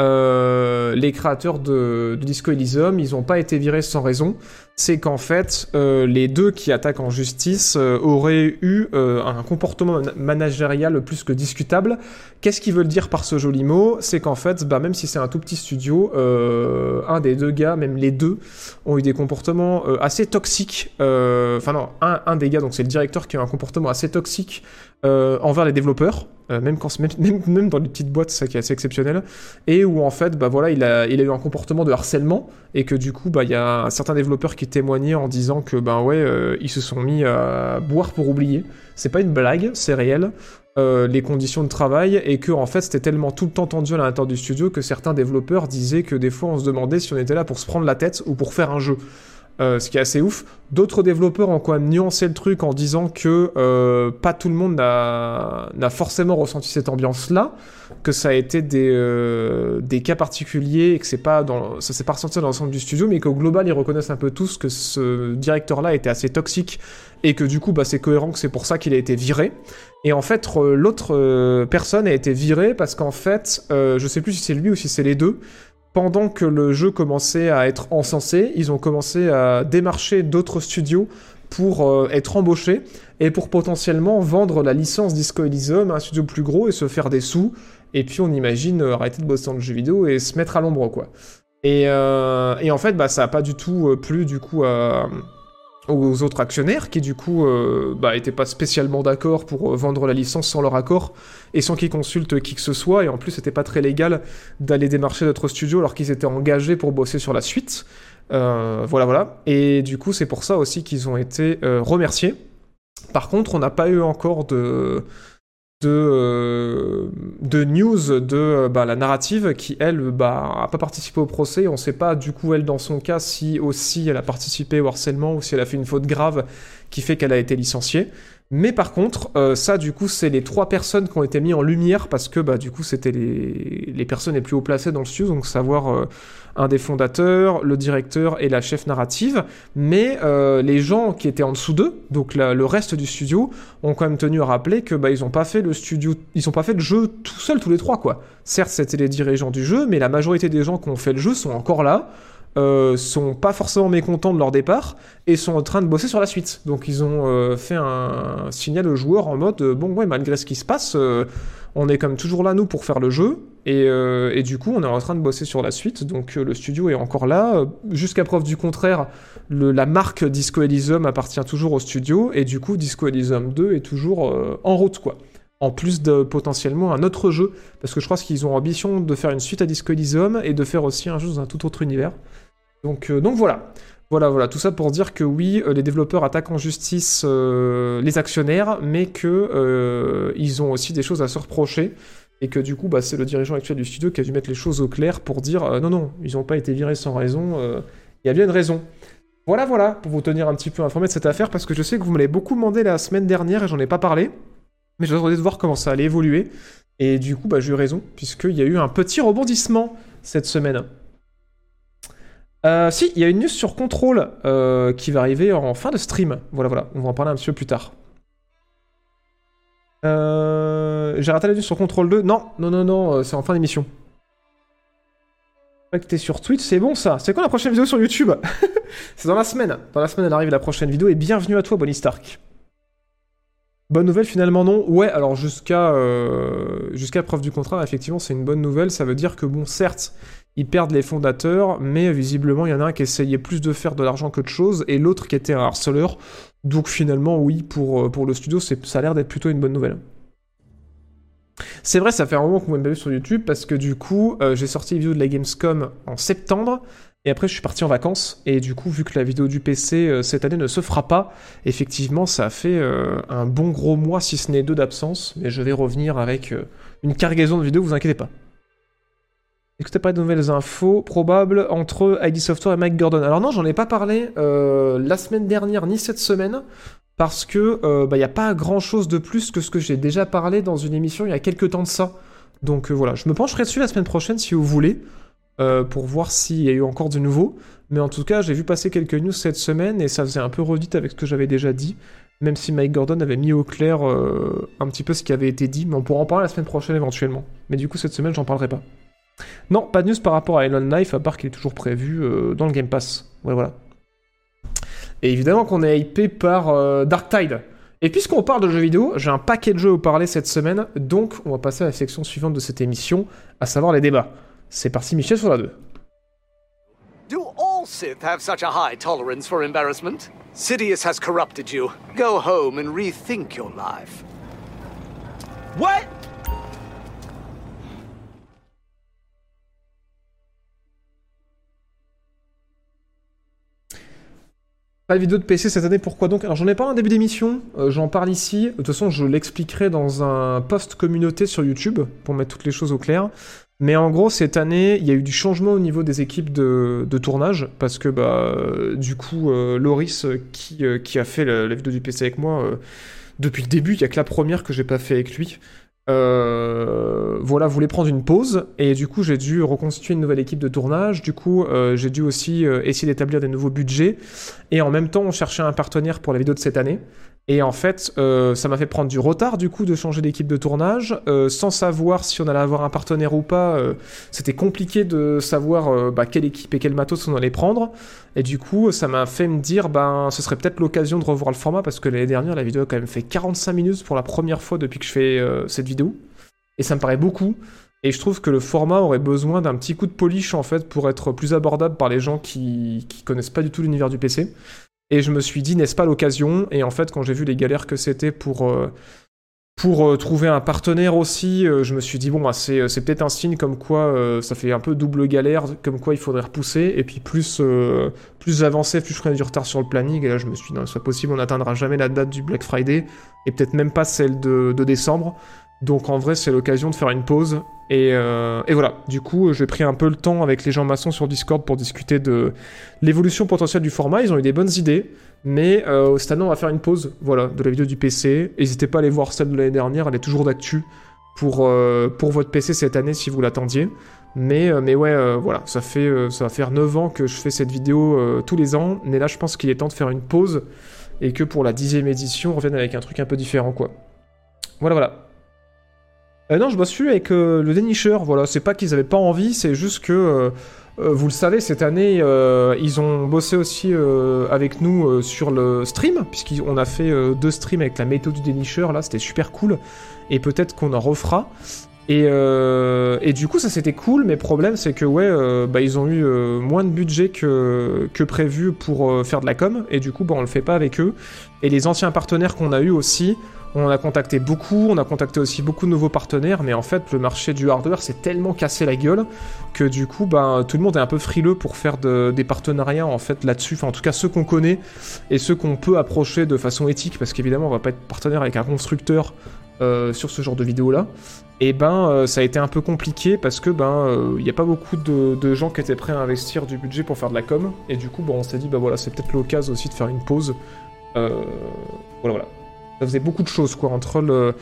euh, les créateurs de, Disco Elysium, ils n'ont pas été virés sans raison. C'est qu'en fait, euh, les deux qui attaquent en justice euh, auraient eu un comportement man- managérial plus que discutable. Qu'est-ce qu'ils veulent dire par ce joli mot? C'est qu'en fait, bah, même si c'est un tout petit studio, un des deux gars, même les deux, ont eu des comportements assez toxiques. Enfin non, un, un des gars, donc c'est le directeur qui a eu un comportement assez toxique envers les développeurs, euh, même, quand, même, dans les petites boîtes, c'est ça qui est assez exceptionnel, et où en fait, bah voilà, il a, il a eu un comportement de harcèlement, et que du coup, bah il y a certains développeurs qui témoignaient en disant que ben ouais, euh, ils se sont mis à boire pour oublier. C'est pas une blague, c'est réel. Euh, les conditions de travail et que en fait c'était tellement tout le temps tendu à l'intérieur du studio que certains développeurs disaient que des fois on se demandait si on était là pour se prendre la tête ou pour faire un jeu. Euh, ce qui est assez ouf. D'autres développeurs ont quand même nuancé le truc en disant que euh, pas tout le monde n'a forcément ressenti cette ambiance-là, que ça a été des, euh, cas particuliers et que pas dans, ça s'est pas ressenti dans l'ensemble du studio, mais qu'au global ils reconnaissent un peu tous que ce directeur-là était assez toxique et que du coup bah, c'est cohérent que c'est pour ça qu'il a été viré. Et en fait l'autre personne a été virée parce qu'en fait, je sais plus si c'est lui ou si c'est les deux, pendant que le jeu commençait à être encensé, ils ont commencé à démarcher d'autres studios pour euh, être embauchés et pour potentiellement vendre la licence Disco Elysium à un studio plus gros et se faire des sous. Et puis on imagine euh, arrêter de bosser dans le jeu vidéo et se mettre à l'ombre quoi. Et, euh, en fait bah ça a pas du tout plu du coup aux autres actionnaires qui du coup euh, bah, pas spécialement d'accord pour euh, vendre la licence sans leur accord et sans qu'ils consultent qui que ce soit. Et en plus c'était pas très légal d'aller démarcher d'autres studios alors qu'ils étaient engagés pour bosser sur la suite. Euh, voilà voilà. Et du coup c'est pour ça aussi qu'ils ont été remerciés. Par contre on n'a pas eu encore de de, euh, de news de euh, bah, la narrative qui, elle, bah, a pas participé au procès. On sait pas, du coup, elle, dans son cas, si aussi elle a participé au harcèlement ou si elle a fait une faute grave qui fait qu'elle a été licenciée. Mais par contre, euh, ça, du coup, c'est les trois personnes qui ont été mises en lumière parce que, bah, du coup, c'était les, les personnes les plus haut placées dans le studio, donc savoir euh, un des fondateurs, le directeur et la chef narrative. Mais euh, les gens qui étaient en dessous d'eux, donc le reste du studio, ont quand même tenu à rappeler que, bah, ils ont pas fait le studio, ils ont pas fait le jeu tout seuls tous les trois, quoi. Certes, c'était les dirigeants du jeu, mais la majorité des gens qui ont fait le jeu sont encore là. Euh, sont pas forcément mécontents de leur départ et sont en train de bosser sur la suite. Donc ils ont euh, fait un signal aux joueurs en mode euh, bon ouais malgré ce qui se passe, euh, on est comme toujours là nous pour faire le jeu et, et du coup on est en train de bosser sur la suite. Donc le studio est encore là. Jusqu'à preuve du contraire, le- la marque Disco Elysium appartient toujours au studio et du coup Disco Elysium 2 est toujours en route quoi. En plus de potentiellement un autre jeu, parce que je crois qu'ils ont ambition de faire une suite à Disco Elysium et de faire aussi un jeu dans un tout autre univers. Donc, euh, donc voilà. Voilà, voilà, tout ça pour dire que oui, euh, les développeurs attaquent en justice euh, les actionnaires, mais que ils ont aussi des choses à se reprocher, et que du coup, bah, c'est le dirigeant actuel du studio qui a dû mettre les choses au clair pour dire non, non, ils n'ont pas été virés sans raison, il y a bien une raison. Voilà, voilà, pour vous tenir un petit peu informé de cette affaire, parce que je sais que vous me l'avez beaucoup demandé la semaine dernière et j'en ai pas parlé, mais j'attendais de voir comment ça allait évoluer, et du coup, bah, j'ai eu raison, puisqu'il y a eu un petit rebondissement cette semaine. Euh, si, il y a une news sur Control euh, qui va arriver en fin de stream. Voilà, voilà, on va en parler un petit peu plus tard. Euh, J'ai raté la news sur Control 2. Non, non, non, non, c'est en fin d'émission. T'es sur Twitch, c'est bon ça. C'est quand la prochaine vidéo sur YouTube? C'est dans la semaine. Dans la semaine, elle arrive la prochaine vidéo et bienvenue à toi, Bonnie Stark. Bonne nouvelle finalement non. Ouais, alors jusqu'à jusqu'à preuve du contraire, effectivement, c'est une bonne nouvelle. Ça veut dire que bon, certes, ils perdent les fondateurs, mais visiblement, il y en a un qui essayait plus de faire de l'argent que de choses, et l'autre qui était un harceleur. Donc finalement, oui, pour, euh, pour le studio, ça a l'air d'être plutôt une bonne nouvelle. C'est vrai, ça fait un moment qu'on m'a vu sur YouTube, parce que du coup, euh, j'ai sorti les vidéos de la Gamescom en septembre, et après je suis parti en vacances, et du coup, vu que la vidéo du PC euh, cette année ne se fera pas, effectivement, ça a fait un bon gros mois, si ce n'est deux d'absence, mais je vais revenir avec une cargaison de vidéos, vous inquiétez pas. Est-ce de nouvelles infos probables entre ID Software et Mike Gordon Alors non, j'en ai pas parlé euh, la semaine dernière ni cette semaine parce que il bah, n'y a pas grand chose de plus que ce que j'ai déjà parlé dans une émission il y a quelques temps de ça. Donc euh, voilà, je me pencherai dessus la semaine prochaine si vous voulez euh, pour voir s'il y a eu encore du nouveau. Mais en tout cas, j'ai vu passer quelques news cette semaine et ça faisait un peu redite avec ce que j'avais déjà dit. Même si Mike Gordon avait mis au clair euh, un petit peu ce qui avait été dit, mais on pourra en parler la semaine prochaine éventuellement. Mais du coup, cette semaine, j'en parlerai pas. Non, pas de news par rapport à Elon Knife, à part qu'il est toujours prévu euh, dans le Game Pass. Ouais, voilà. Et évidemment qu'on est hypé par euh, Dark Tide. Et puisqu'on parle de jeux vidéo, j'ai un paquet de jeux à vous parler cette semaine, donc on va passer à la section suivante de cette émission, à savoir les débats. C'est parti, Michel, sur la 2. Do all Sith have such a high tolerance for embarrassment? Sidious has corrupted you. Go home and rethink your life. What? Pas de vidéo de PC cette année, pourquoi donc? Alors j'en ai parlé en début d'émission, euh, j'en parle ici. De toute façon, je l'expliquerai dans un post communauté sur YouTube pour mettre toutes les choses au clair. Mais en gros, cette année, il y a eu du changement au niveau des équipes de, tournage, parce que bah, du coup, euh, Loris, euh, qui, qui a fait la, la vidéo du PC avec moi, depuis le début, il y a que la première que j'ai pas fait avec lui. Euh, voilà, voulait prendre une pause, et du coup, j'ai dû reconstituer une nouvelle équipe de tournage. Du coup, euh, j'ai dû aussi euh, essayer d'établir des nouveaux budgets, et en même temps, on cherchait un partenaire pour la vidéo de cette année. Et en fait, euh, ça m'a fait prendre du retard du coup de changer d'équipe de tournage, euh, sans savoir si on allait avoir un partenaire ou pas. euh, C'était compliqué de savoir bah, quelle équipe et quel matos on allait prendre. Et du coup, ça m'a fait me dire, ben, ce serait peut-être l'occasion de revoir le format parce que l'année dernière, la vidéo a quand même fait 45 minutes pour la première fois depuis que je fais cette vidéo. Et ça me paraît beaucoup. Et je trouve que le format aurait besoin d'un petit coup de polish en fait pour être plus abordable par les gens qui, qui connaissent pas du tout l'univers du PC. Et je me suis dit, n'est-ce pas l'occasion? Et en fait, quand j'ai vu les galères que c'était pour, euh, pour euh, trouver un partenaire aussi, euh, je me suis dit, bon, bah, c'est, peut-être un signe comme quoi ça fait un peu double galère, comme quoi il faudrait repousser. Et puis plus, plus j'avançais, plus je prenais du retard sur le planning. Et là, je me suis dit, non, c'est pas possible, on n'atteindra jamais la date du Black Friday. Et peut-être même pas celle de décembre. Donc en vrai, c'est l'occasion de faire une pause. Et, euh, et voilà, du coup, j'ai pris un peu le temps avec les gens maçons sur Discord pour discuter de l'évolution potentielle du format. Ils ont eu des bonnes idées, mais euh, cette année, on va faire une pause voilà, de la vidéo du PC. N'hésitez pas à aller voir celle de l'année dernière, elle est toujours d'actu pour, euh, votre PC cette année si vous l'attendiez. Mais, mais ouais, voilà, ça, fait, ça va faire 9 ans que je fais cette vidéo tous les ans. Mais là, je pense qu'il est temps de faire une pause et que pour la dixième édition, on revienne avec un truc un peu différent, quoi. Voilà, voilà. Euh, non, je bosse plus avec euh, le dénicheur. Voilà, c'est pas qu'ils avaient pas envie, c'est juste que euh, vous le savez, cette année, ils ont bossé aussi avec nous sur le stream, puisqu'on a fait deux streams avec la méthode du dénicheur. Là, c'était super cool, et peut-être qu'on en refera. Et, euh, et du coup, ça c'était cool, mais problème, c'est que ouais, bah, ils ont eu moins de budget que, que prévu pour faire de la com, et du coup, bah, on le fait pas avec eux. Et les anciens partenaires qu'on a eu aussi, on a contacté beaucoup, on a contacté aussi beaucoup de nouveaux partenaires, mais en fait, le marché du hardware s'est tellement cassé la gueule que du coup, ben, tout le monde est un peu frileux pour faire de- des partenariats en fait là-dessus. Enfin, en tout cas, ceux qu'on connaît et ceux qu'on peut approcher de façon éthique, parce qu'évidemment, on va pas être partenaire avec un constructeur euh, sur ce genre de vidéo-là. Et ben, euh, ça a été un peu compliqué parce que ben, il n'y a pas beaucoup de, gens qui étaient prêts à investir du budget pour faire de la com. Et du coup, on s'est dit, bah voilà, c'est peut-être l'occasion aussi de faire une pause. Euh, voilà, voilà. Ça faisait beaucoup de choses, quoi, entre le,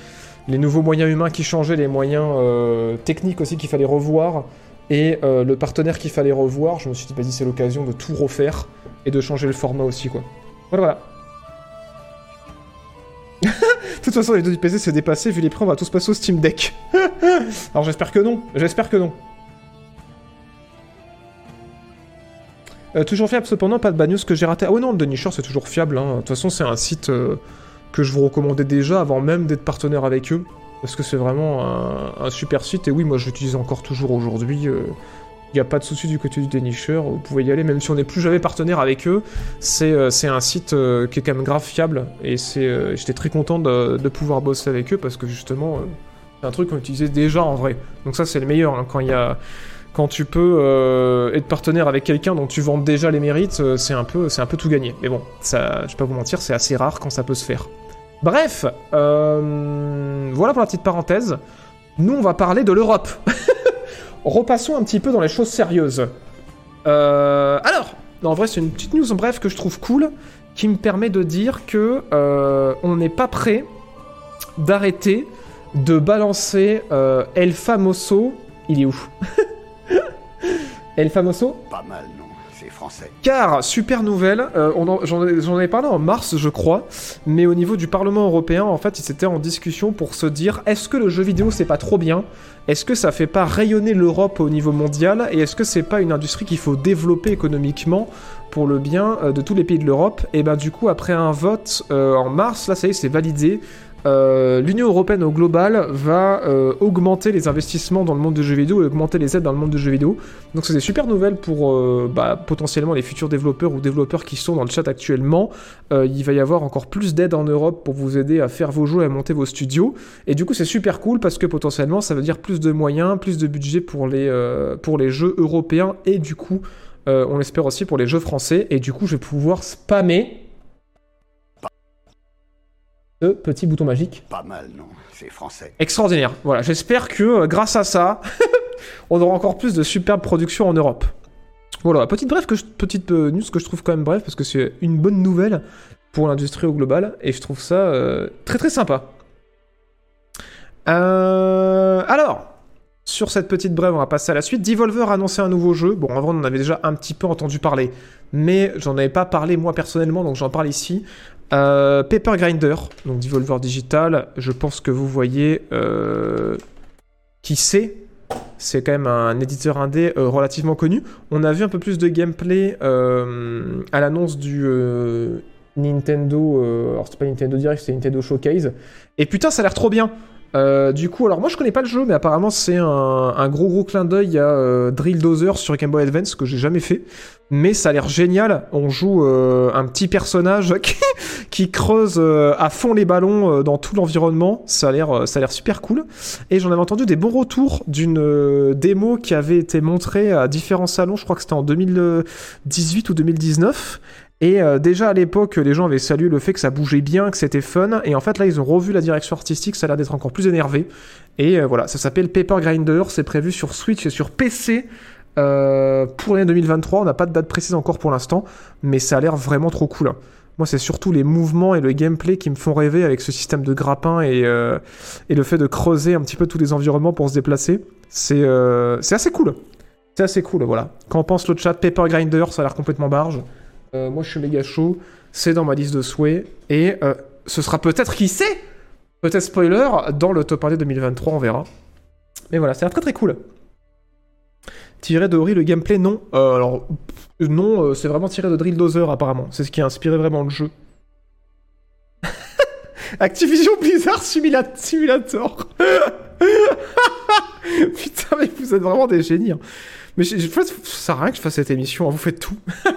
les nouveaux moyens humains qui changeaient, les moyens euh, techniques aussi qu'il fallait revoir, et euh, le partenaire qu'il fallait revoir. Je me suis dit, vas-y, c'est l'occasion de tout refaire et de changer le format aussi, quoi. Voilà, voilà. de toute façon, les deux du PC c'est dépassé, vu les prix, on va tous passer au Steam Deck. Alors j'espère que non, j'espère que non. Euh, toujours fiable, cependant, pas de bad news que j'ai raté. Ah ouais, non, le Denisher, c'est toujours fiable. hein. De toute façon, c'est un site que je vous recommandais déjà avant même d'être partenaire avec eux. Parce que c'est vraiment un, super site. Et oui, moi, je l'utilise encore toujours aujourd'hui. Il n'y a pas de souci du côté du Denisher. Vous pouvez y aller, même si on n'est plus jamais partenaire avec eux. C'est euh, un site euh, qui est quand même grave fiable. Et euh, j'étais très content de, pouvoir bosser avec eux parce que justement, euh, c'est un truc qu'on utilisait déjà en vrai. Donc ça, c'est le meilleur. hein. Quand il y a quand tu peux euh, être partenaire avec quelqu'un dont tu vends déjà les mérites, euh, c'est un peu, un peu tout gagné. Mais bon, ça, je vais pas vous mentir, c'est assez rare quand ça peut se faire. Bref, euh, voilà pour la petite parenthèse. Nous, on va parler de l'Europe. Repassons un petit peu dans les choses sérieuses. Alors, en vrai, c'est une petite news en bref que je trouve cool, qui me permet de dire que on n'est pas prêt d'arrêter de balancer El Famoso. Il est où? El Famoso Pas mal, non C'est français. car, super nouvelle, euh, on en- j'en ai, j'en ai parlé en mars, je crois, mais au niveau du Parlement européen, en fait, ils étaient en discussion pour se dire est-ce que le jeu vidéo c'est pas trop bien? Est-ce que ça fait pas rayonner l'Europe au niveau mondial? Et est-ce que c'est pas une industrie qu'il faut développer économiquement pour le bien euh, de tous les pays de l'Europe? Et ben, du coup, après un vote euh, en mars, là, ça y est, c'est validé. Euh, L'Union européenne au global va euh, augmenter les investissements dans le monde du jeu vidéo et augmenter les aides dans le monde du jeu vidéo. Donc c'est des super nouvelles pour euh, bah, potentiellement les futurs développeurs ou développeurs qui sont dans le chat actuellement. Il va y avoir encore plus d'aides en Europe pour vous aider à faire vos jeux et à monter vos studios. Et du coup c'est super cool parce que potentiellement ça veut dire plus de moyens, plus de budget pour les, pour les jeux européens et du coup on l'espère aussi pour les jeux français. Et du coup je vais pouvoir spammer ce petit bouton magique Pas mal, non C'est français. extraordinaire. Voilà, j'espère que euh, grâce à ça, on aura encore plus de superbes productions en Europe. Voilà, petite bref que je- petite euh, news que je trouve quand même bref parce que c'est une bonne nouvelle pour l'industrie au global et je trouve ça euh, très très sympa. Euh, alors, sur cette petite brève, on va passer à la suite. Devolver a annoncé un nouveau jeu. Bon, en vrai, on en avait déjà un petit peu entendu parler, mais j'en avais pas parlé moi personnellement, donc j'en parle ici. Euh, Paper Grinder, donc Devolver Digital, je pense que vous voyez euh, qui c'est. C'est quand même un éditeur indé euh, relativement connu. On a vu un peu plus de gameplay euh, à l'annonce du Nintendo. alors, c'est pas Nintendo Direct, c'est Nintendo Showcase. Et putain, ça a l'air trop bien! Euh, du coup, alors moi je connais pas le jeu, mais apparemment c'est un, gros gros clin d'œil à euh, Drill Dozer sur Game Boy Advance que j'ai jamais fait. Mais ça a l'air génial. On joue euh, un petit personnage qui, creuse à fond les ballons dans tout l'environnement. Ça a l'air, ça a l'air super cool. Et j'en avais entendu des bons retours d'une démo qui avait été montrée à différents salons. Je crois que c'était en 2018 ou 2019. Et euh, déjà à l'époque, les gens avaient salué le fait que ça bougeait bien, que c'était fun. Et en fait, là, ils ont revu la direction artistique. Ça a l'air d'être encore plus énervé. Et euh, voilà, ça s'appelle Paper Grinder. C'est prévu sur Switch et sur PC. euh, pour l'année 2023, on n'a pas de date précise encore pour l'instant, mais ça a l'air vraiment trop cool. hein. Moi, c'est surtout les mouvements et le gameplay qui me font rêver avec ce système de grappin et, et le fait de creuser un petit peu tous les environnements pour se déplacer. C'est c'est assez cool. C'est assez cool, voilà. Quand on pense le chat Paper Grinder, ça a l'air complètement barge. Euh, moi, je suis méga chaud. C'est dans ma liste de souhaits. Et euh, ce sera peut-être, qui sait Peut-être spoiler, dans le top 1 2023, on verra. Mais voilà, l'air très très cool. Tiré de Ori, le gameplay, non. Euh, alors, non, c'est vraiment tiré de Drill Dozer, apparemment. C'est ce qui a inspiré vraiment le jeu. Activision Blizzard Simula- Simulator. Putain, mais vous êtes vraiment des génies. hein. Mais ça sert à rien que je fasse cette émission, hein, vous faites tout.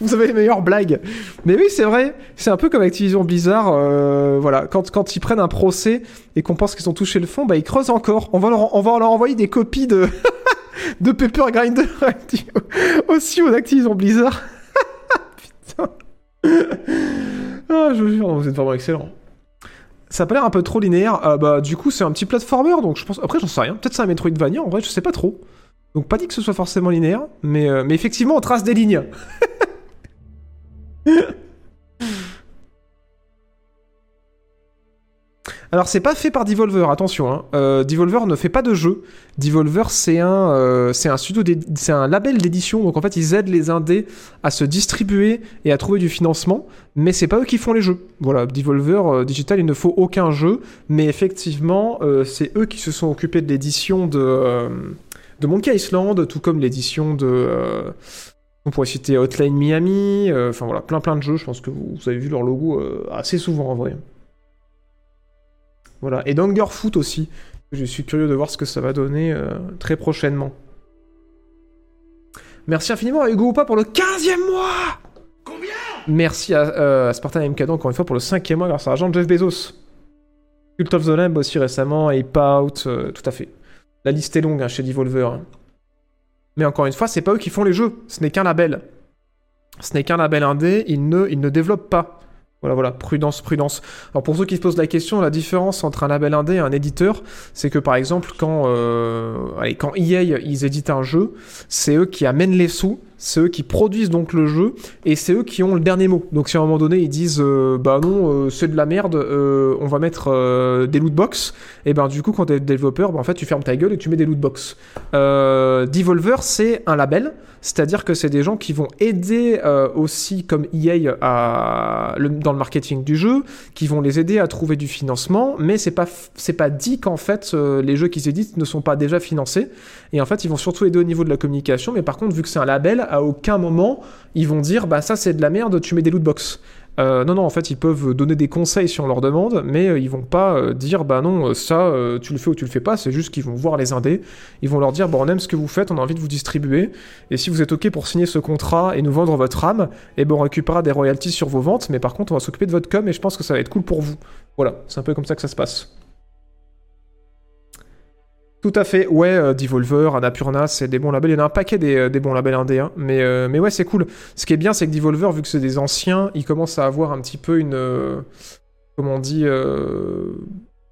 vous avez les meilleures blagues. Mais oui, c'est vrai, c'est un peu comme Activision Blizzard, euh, voilà, quand, quand ils prennent un procès et qu'on pense qu'ils ont touché le fond, bah ils creusent encore. On va leur, on va leur envoyer des copies de, de Paper Grinder aussi aux Activision Blizzard. Putain. Ah, je vous jure, vous êtes vraiment excellent. Ça a pas l'air un peu trop linéaire. Ah, bah, du coup, c'est un petit platformer, donc je pense. Après, j'en sais rien. Peut-être c'est un Metroidvania, en vrai, je sais pas trop. Donc, pas dit que ce soit forcément linéaire, mais, euh, mais effectivement, on trace des lignes. Alors, c'est pas fait par Devolver, attention. Hein. Euh, Devolver ne fait pas de jeu. Devolver, c'est un, euh, un studio, c'est un label d'édition. Donc, en fait, ils aident les indés à se distribuer et à trouver du financement. Mais c'est pas eux qui font les jeux. Voilà, Devolver euh, Digital, il ne faut aucun jeu. Mais effectivement, c'est eux qui se sont occupés de l'édition de, de Monkey Island, tout comme l'édition de. On pourrait citer Hotline Miami. euh, Enfin, voilà, plein plein de jeux. Je pense que vous, vous avez vu leur logo euh, assez souvent en vrai. Voilà, et Foot aussi. Je suis curieux de voir ce que ça va donner euh, très prochainement. Merci infiniment à Hugo Oupa pour le 15e mois Combien? Merci à, euh, à Spartan encore une fois pour le 5e mois grâce à l'argent de Jeff Bezos. Cult of the Lamb aussi récemment, Ape Out, euh, tout à fait. La liste est longue hein, chez Devolver. hein. Mais encore une fois, c'est pas eux qui font les jeux, ce n'est qu'un label. Ce n'est qu'un label indé, ils ne, ils ne développent pas. Voilà, voilà, prudence, prudence. Alors pour ceux qui se posent la question, la différence entre un label indé et un éditeur, c'est que par exemple, quand, euh, allez, quand EA, ils éditent un jeu, c'est eux qui amènent les sous, c'est eux qui produisent donc le jeu, et c'est eux qui ont le dernier mot. Donc si à un moment donné, ils disent, euh, bah non, euh, c'est de la merde, euh, on va mettre des loot box, et ben du coup, quand t'es développeur, bah, en fait, tu fermes ta gueule et tu mets des loot box. Devolver, c'est un label, c'est-à-dire que c'est des gens qui vont aider aussi, comme EA, dans le marketing du jeu, qui vont les aider à trouver du financement, mais c'est pas, c'est pas dit qu'en fait, les jeux qu'ils éditent ne sont pas déjà financés. Et en fait, ils vont surtout aider au niveau de la communication, mais par contre, vu que c'est un label, à aucun moment, ils vont dire, bah ça c'est de la merde, tu mets des loot box. Euh, non, non, en fait, ils peuvent donner des conseils si on leur demande, mais euh, ils vont pas euh, dire, bah non, euh, ça, tu le fais ou tu le fais pas, c'est juste qu'ils vont voir les indés, ils vont leur dire, bon, on aime ce que vous faites, on a envie de vous distribuer, et si vous êtes OK pour signer ce contrat et nous vendre votre âme, eh ben on récupérera des royalties sur vos ventes, mais par contre, on va s'occuper de votre com, et je pense que ça va être cool pour vous. Voilà, c'est un peu comme ça que ça se passe. Tout à fait, ouais, euh, Devolver, Annapurna, c'est des bons labels. Il y en a un paquet des, euh, des bons labels indés, hein. mais, euh, mais ouais, c'est cool. Ce qui est bien, c'est que Devolver, vu que c'est des anciens, ils commencent à avoir un petit peu une. euh, comment on dit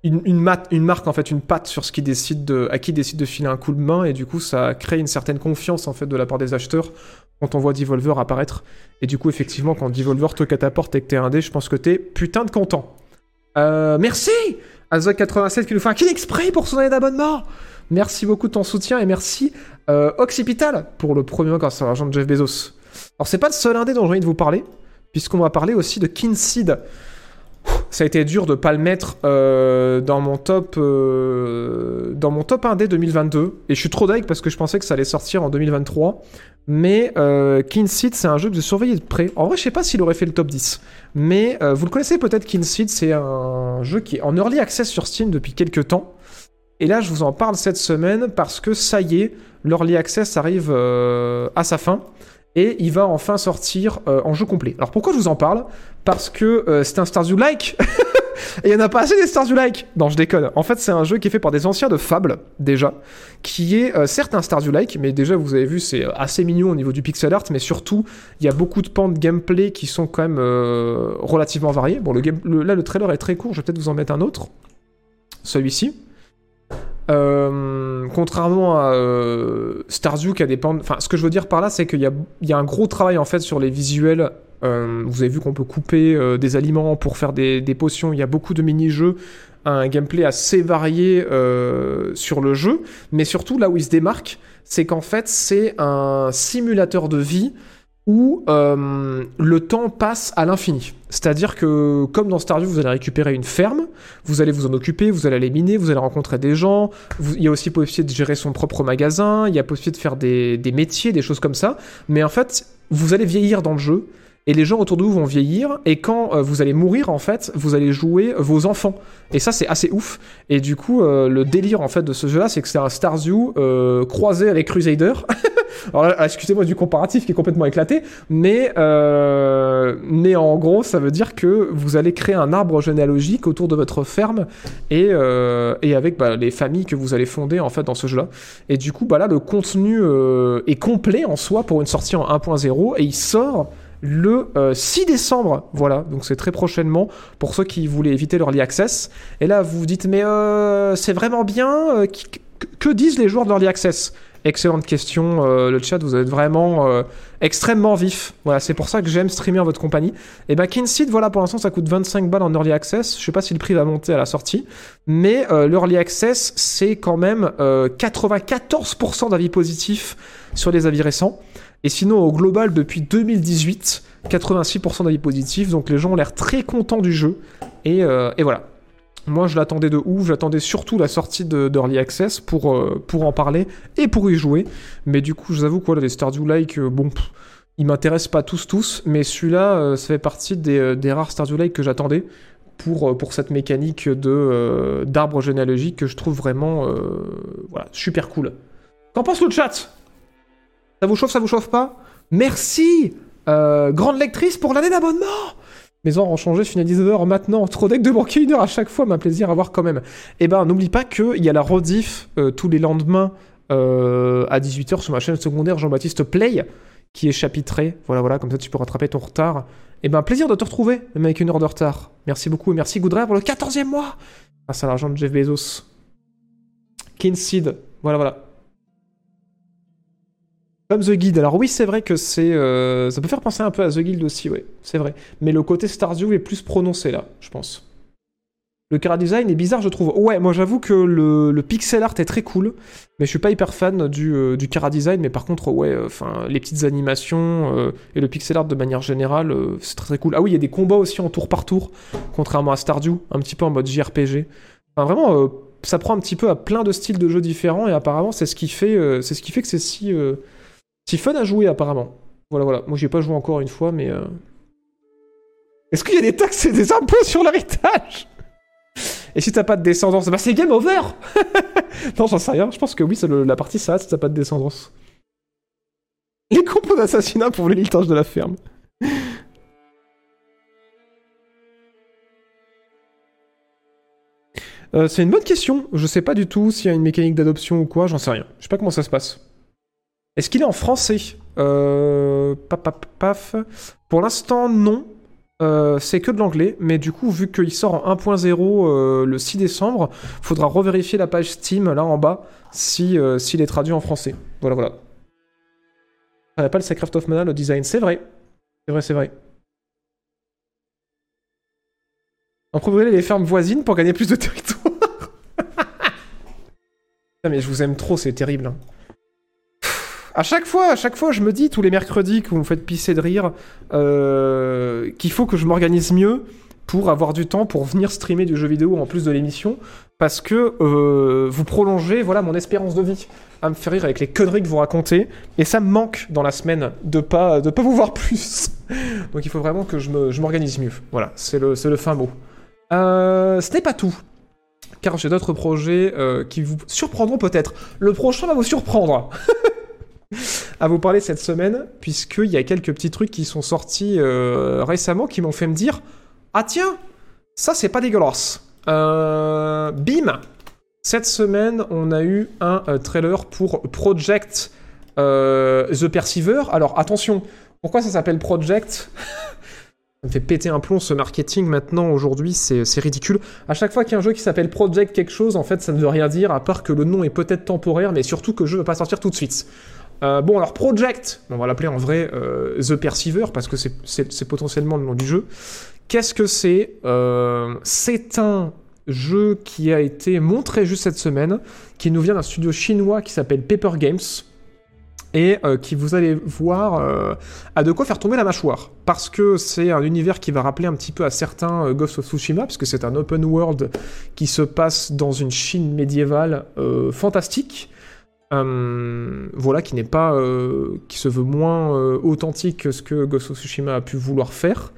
une, marque en fait, une patte sur ce qui décide de, à qui décide de filer un coup de main et du coup ça crée une certaine confiance en fait de la part des acheteurs quand on voit Devolver apparaître et du coup effectivement quand Devolver te catapporte et que t'es indé, je pense que t'es putain de content. Euh, merci Azog87 qui nous fait un kill exprès pour son année d'abonnement. Merci beaucoup de ton soutien et merci euh, Occipital pour le premier mois grâce à l'argent de Jeff Bezos. Alors c'est pas le seul indé dont j'ai envie de vous parler, puisqu'on va parler aussi de Kinseed. Ça a été dur de pas le mettre euh, dans mon top euh, dans mon top 1D 2022 et je suis trop deg parce que je pensais que ça allait sortir en 2023 mais euh, Kinseed c'est un jeu que je surveillais de près. En vrai je sais pas s'il aurait fait le top 10 mais vous le connaissez peut-être Kinseed c'est un jeu qui est en early access sur Steam depuis quelques temps. Et là je vous en parle cette semaine parce que ça y est l'early access arrive à sa fin et il va enfin sortir euh, en jeu complet. Alors pourquoi je vous en parle? Parce que euh, c'est un Stardew-like Et il n'y en a pas assez des Stardew-like Non, je déconne. En fait, c'est un jeu qui est fait par des anciens de Fable, déjà, qui est euh, certes un Stardew-like, mais déjà, vous avez vu, c'est assez mignon au niveau du pixel art, mais surtout, il y a beaucoup de pans de gameplay qui sont quand même relativement variés. Bon, le- là, le trailer est très court, je vais peut-être vous en mettre un autre. Celui-ci. Euh, contrairement à euh, Stardew qui a des. Enfin, ce que je veux dire par là, c'est qu'il y a, un gros travail en fait sur les visuels. Euh, vous avez vu qu'on peut couper euh, des aliments pour faire des, potions. Il y a beaucoup de mini-jeux, un gameplay assez varié sur le jeu. Mais surtout, là où il se démarque, c'est qu'en fait, c'est un simulateur de vie où euh, le temps passe à l'infini. C'est-à-dire que, comme dans Stardew, vous allez récupérer une ferme, vous allez vous en occuper, vous allez aller miner, vous allez rencontrer des gens, il y a aussi possibilité de gérer son propre magasin, il y a possibilité de faire des métiers, des choses comme ça, mais en fait, vous allez vieillir dans le jeu, et les gens autour de vous vont vieillir, et quand euh, vous allez mourir, en fait, vous allez jouer vos enfants. Et ça, c'est assez ouf. Et du coup, euh, le délire, en fait, de ce jeu-là, c'est que c'est un Stardew euh, croisé avec Crusader. Alors là, excusez-moi du comparatif qui est complètement éclaté, mais, mais en gros, ça veut dire que vous allez créer un arbre généalogique autour de votre ferme et, et avec bah, les familles que vous allez fonder en fait dans ce jeu-là. Et du coup, bah là, le contenu est complet en soi pour une sortie en 1.0 et il sort le euh, 6 décembre. Voilà, donc c'est très prochainement pour ceux qui voulaient éviter l'early access. Et là, vous vous dites, mais euh, c'est vraiment bien. euh, que- disent les joueurs de l'early access Excellente question, euh, le chat, vous êtes vraiment euh, extrêmement vif. Voilà, c'est pour ça que j'aime streamer en votre compagnie. Et bah, Kinseed, voilà, pour l'instant, ça coûte 25 balles en early access. Je sais pas si le prix va monter à la sortie, mais euh, l'early access, c'est quand même euh, 94% d'avis positifs sur les avis récents. Et sinon, au global, depuis 2018, 86% d'avis positifs. Donc les gens ont l'air très contents du jeu. Et, euh, et voilà. Moi, je l'attendais de ouf. J'attendais surtout la sortie de d'Early Access pour, euh, pour en parler et pour y jouer. Mais du coup, je vous avoue que voilà, les Stardew-like, euh, bon, pff, ils m'intéressent pas tous, tous. Mais celui-là, ça fait partie des, des rares Stardew-like que j'attendais pour, pour cette mécanique d'arbre généalogique que je trouve vraiment voilà, super cool. Qu'en pense le chat? Ça vous chauffe, ça vous chauffe pas Merci euh, Grande lectrice pour l'année d'abonnement mes heures ont changé, je finis à 19h maintenant. Trop deck de manquer une heure à chaque fois, m'a plaisir à voir quand même. Et ben, n'oublie pas qu'il y a la rediff euh, tous les lendemains euh, à 18h sur ma chaîne secondaire Jean-Baptiste Play, qui est chapitré. Voilà, voilà, comme ça tu peux rattraper ton retard. Et ben, plaisir de te retrouver, même avec une heure de retard. Merci beaucoup et merci Goodray pour le 14e mois Grâce à l'argent de Jeff Bezos. Kinseed, voilà, voilà. Comme The Guild. Alors oui, c'est vrai que c'est... euh, ça peut faire penser un peu à The Guild aussi, ouais. C'est vrai. Mais le côté Stardew est plus prononcé là, je pense. Le cara design est bizarre, je trouve. Ouais, moi j'avoue que le, pixel art est très cool, mais je suis pas hyper fan du, euh, design. Mais par contre, ouais, enfin les petites animations euh, et le pixel art de manière générale, euh, c'est très très cool. Ah oui, il y a des combats aussi en tour par tour, contrairement à Stardew, un petit peu en mode JRPG. Enfin vraiment, euh, ça prend un petit peu à plein de styles de jeux différents et apparemment c'est ce qui fait, euh, c'est ce qui fait que c'est si, si fun à jouer apparemment. Voilà, voilà. Moi, j'y ai pas joué encore une fois, mais. euh, Est-ce qu'il y a des taxes et des impôts sur l'héritage? Et si t'as pas de descendance, bah c'est game over Non, j'en sais rien. Je pense que oui, c'est la partie ça, si t'as pas de descendance. Les complots d'assassinat pour l'héritage de la ferme. Euh, c'est une bonne question. Je sais pas du tout s'il y a une mécanique d'adoption ou quoi, j'en sais rien. Je sais pas comment ça se passe. Est-ce qu'il est en français euh... Paf, paf, paf. Pour l'instant, non. euh, c'est que de l'anglais, mais du coup, vu qu'il sort en 1.0 euh, le 6 décembre, faudra revérifier la page Steam là en bas si euh, s'il est traduit en français. Voilà, voilà. Ça n'a pas le of Mana, le design, c'est vrai. C'est vrai, c'est vrai. Improviser les fermes voisines pour gagner plus de territoire. Mais je vous aime trop, c'est terrible. hein. À chaque fois, à chaque fois, je me dis tous les mercredis que vous me faites pisser de rire euh, qu'il faut que je m'organise mieux pour avoir du temps pour venir streamer du jeu vidéo en plus de l'émission parce que euh, vous prolongez voilà mon espérance de vie à me faire rire avec les conneries que vous racontez et ça me manque dans la semaine de pas de pas vous voir plus. Donc il faut vraiment que je m'organise mieux. Voilà c'est le fin mot. Euh, ce n'est pas tout car j'ai d'autres projets qui vous surprendront peut-être. Le prochain va vous surprendre à vous parler cette semaine, puisqu'il y a quelques petits trucs qui sont sortis euh, récemment qui m'ont fait me dire Ah tiens, ça c'est pas dégueulasse. Euh, bim Cette semaine, on a eu un euh, trailer pour Project The Perceiver. Alors attention, pourquoi ça s'appelle Project? Ça me fait péter un plomb ce marketing maintenant, aujourd'hui, c'est c'est ridicule. À chaque fois qu'il y a un jeu qui s'appelle Project quelque chose, en fait, ça ne veut rien dire, à part que le nom est peut-être temporaire, mais surtout que le jeu ne va pas sortir tout de suite. Euh, bon, alors Project, on va l'appeler en vrai euh, The Perceiver, parce que c'est- potentiellement le nom du jeu. Qu'est-ce que c'est Euh, C'est un jeu qui a été montré juste cette semaine, qui nous vient d'un studio chinois qui s'appelle Paper Games, et qui, vous allez voir, euh, a de quoi faire tomber la mâchoire. Parce que c'est un univers qui va rappeler un petit peu à certains Ghost of Tsushima, parce que c'est un open world qui se passe dans une Chine médiévale fantastique. Euh, voilà, qui n'est pas, euh, qui se veut moins euh, authentique que ce que Ghost of Tsushima a pu vouloir faire.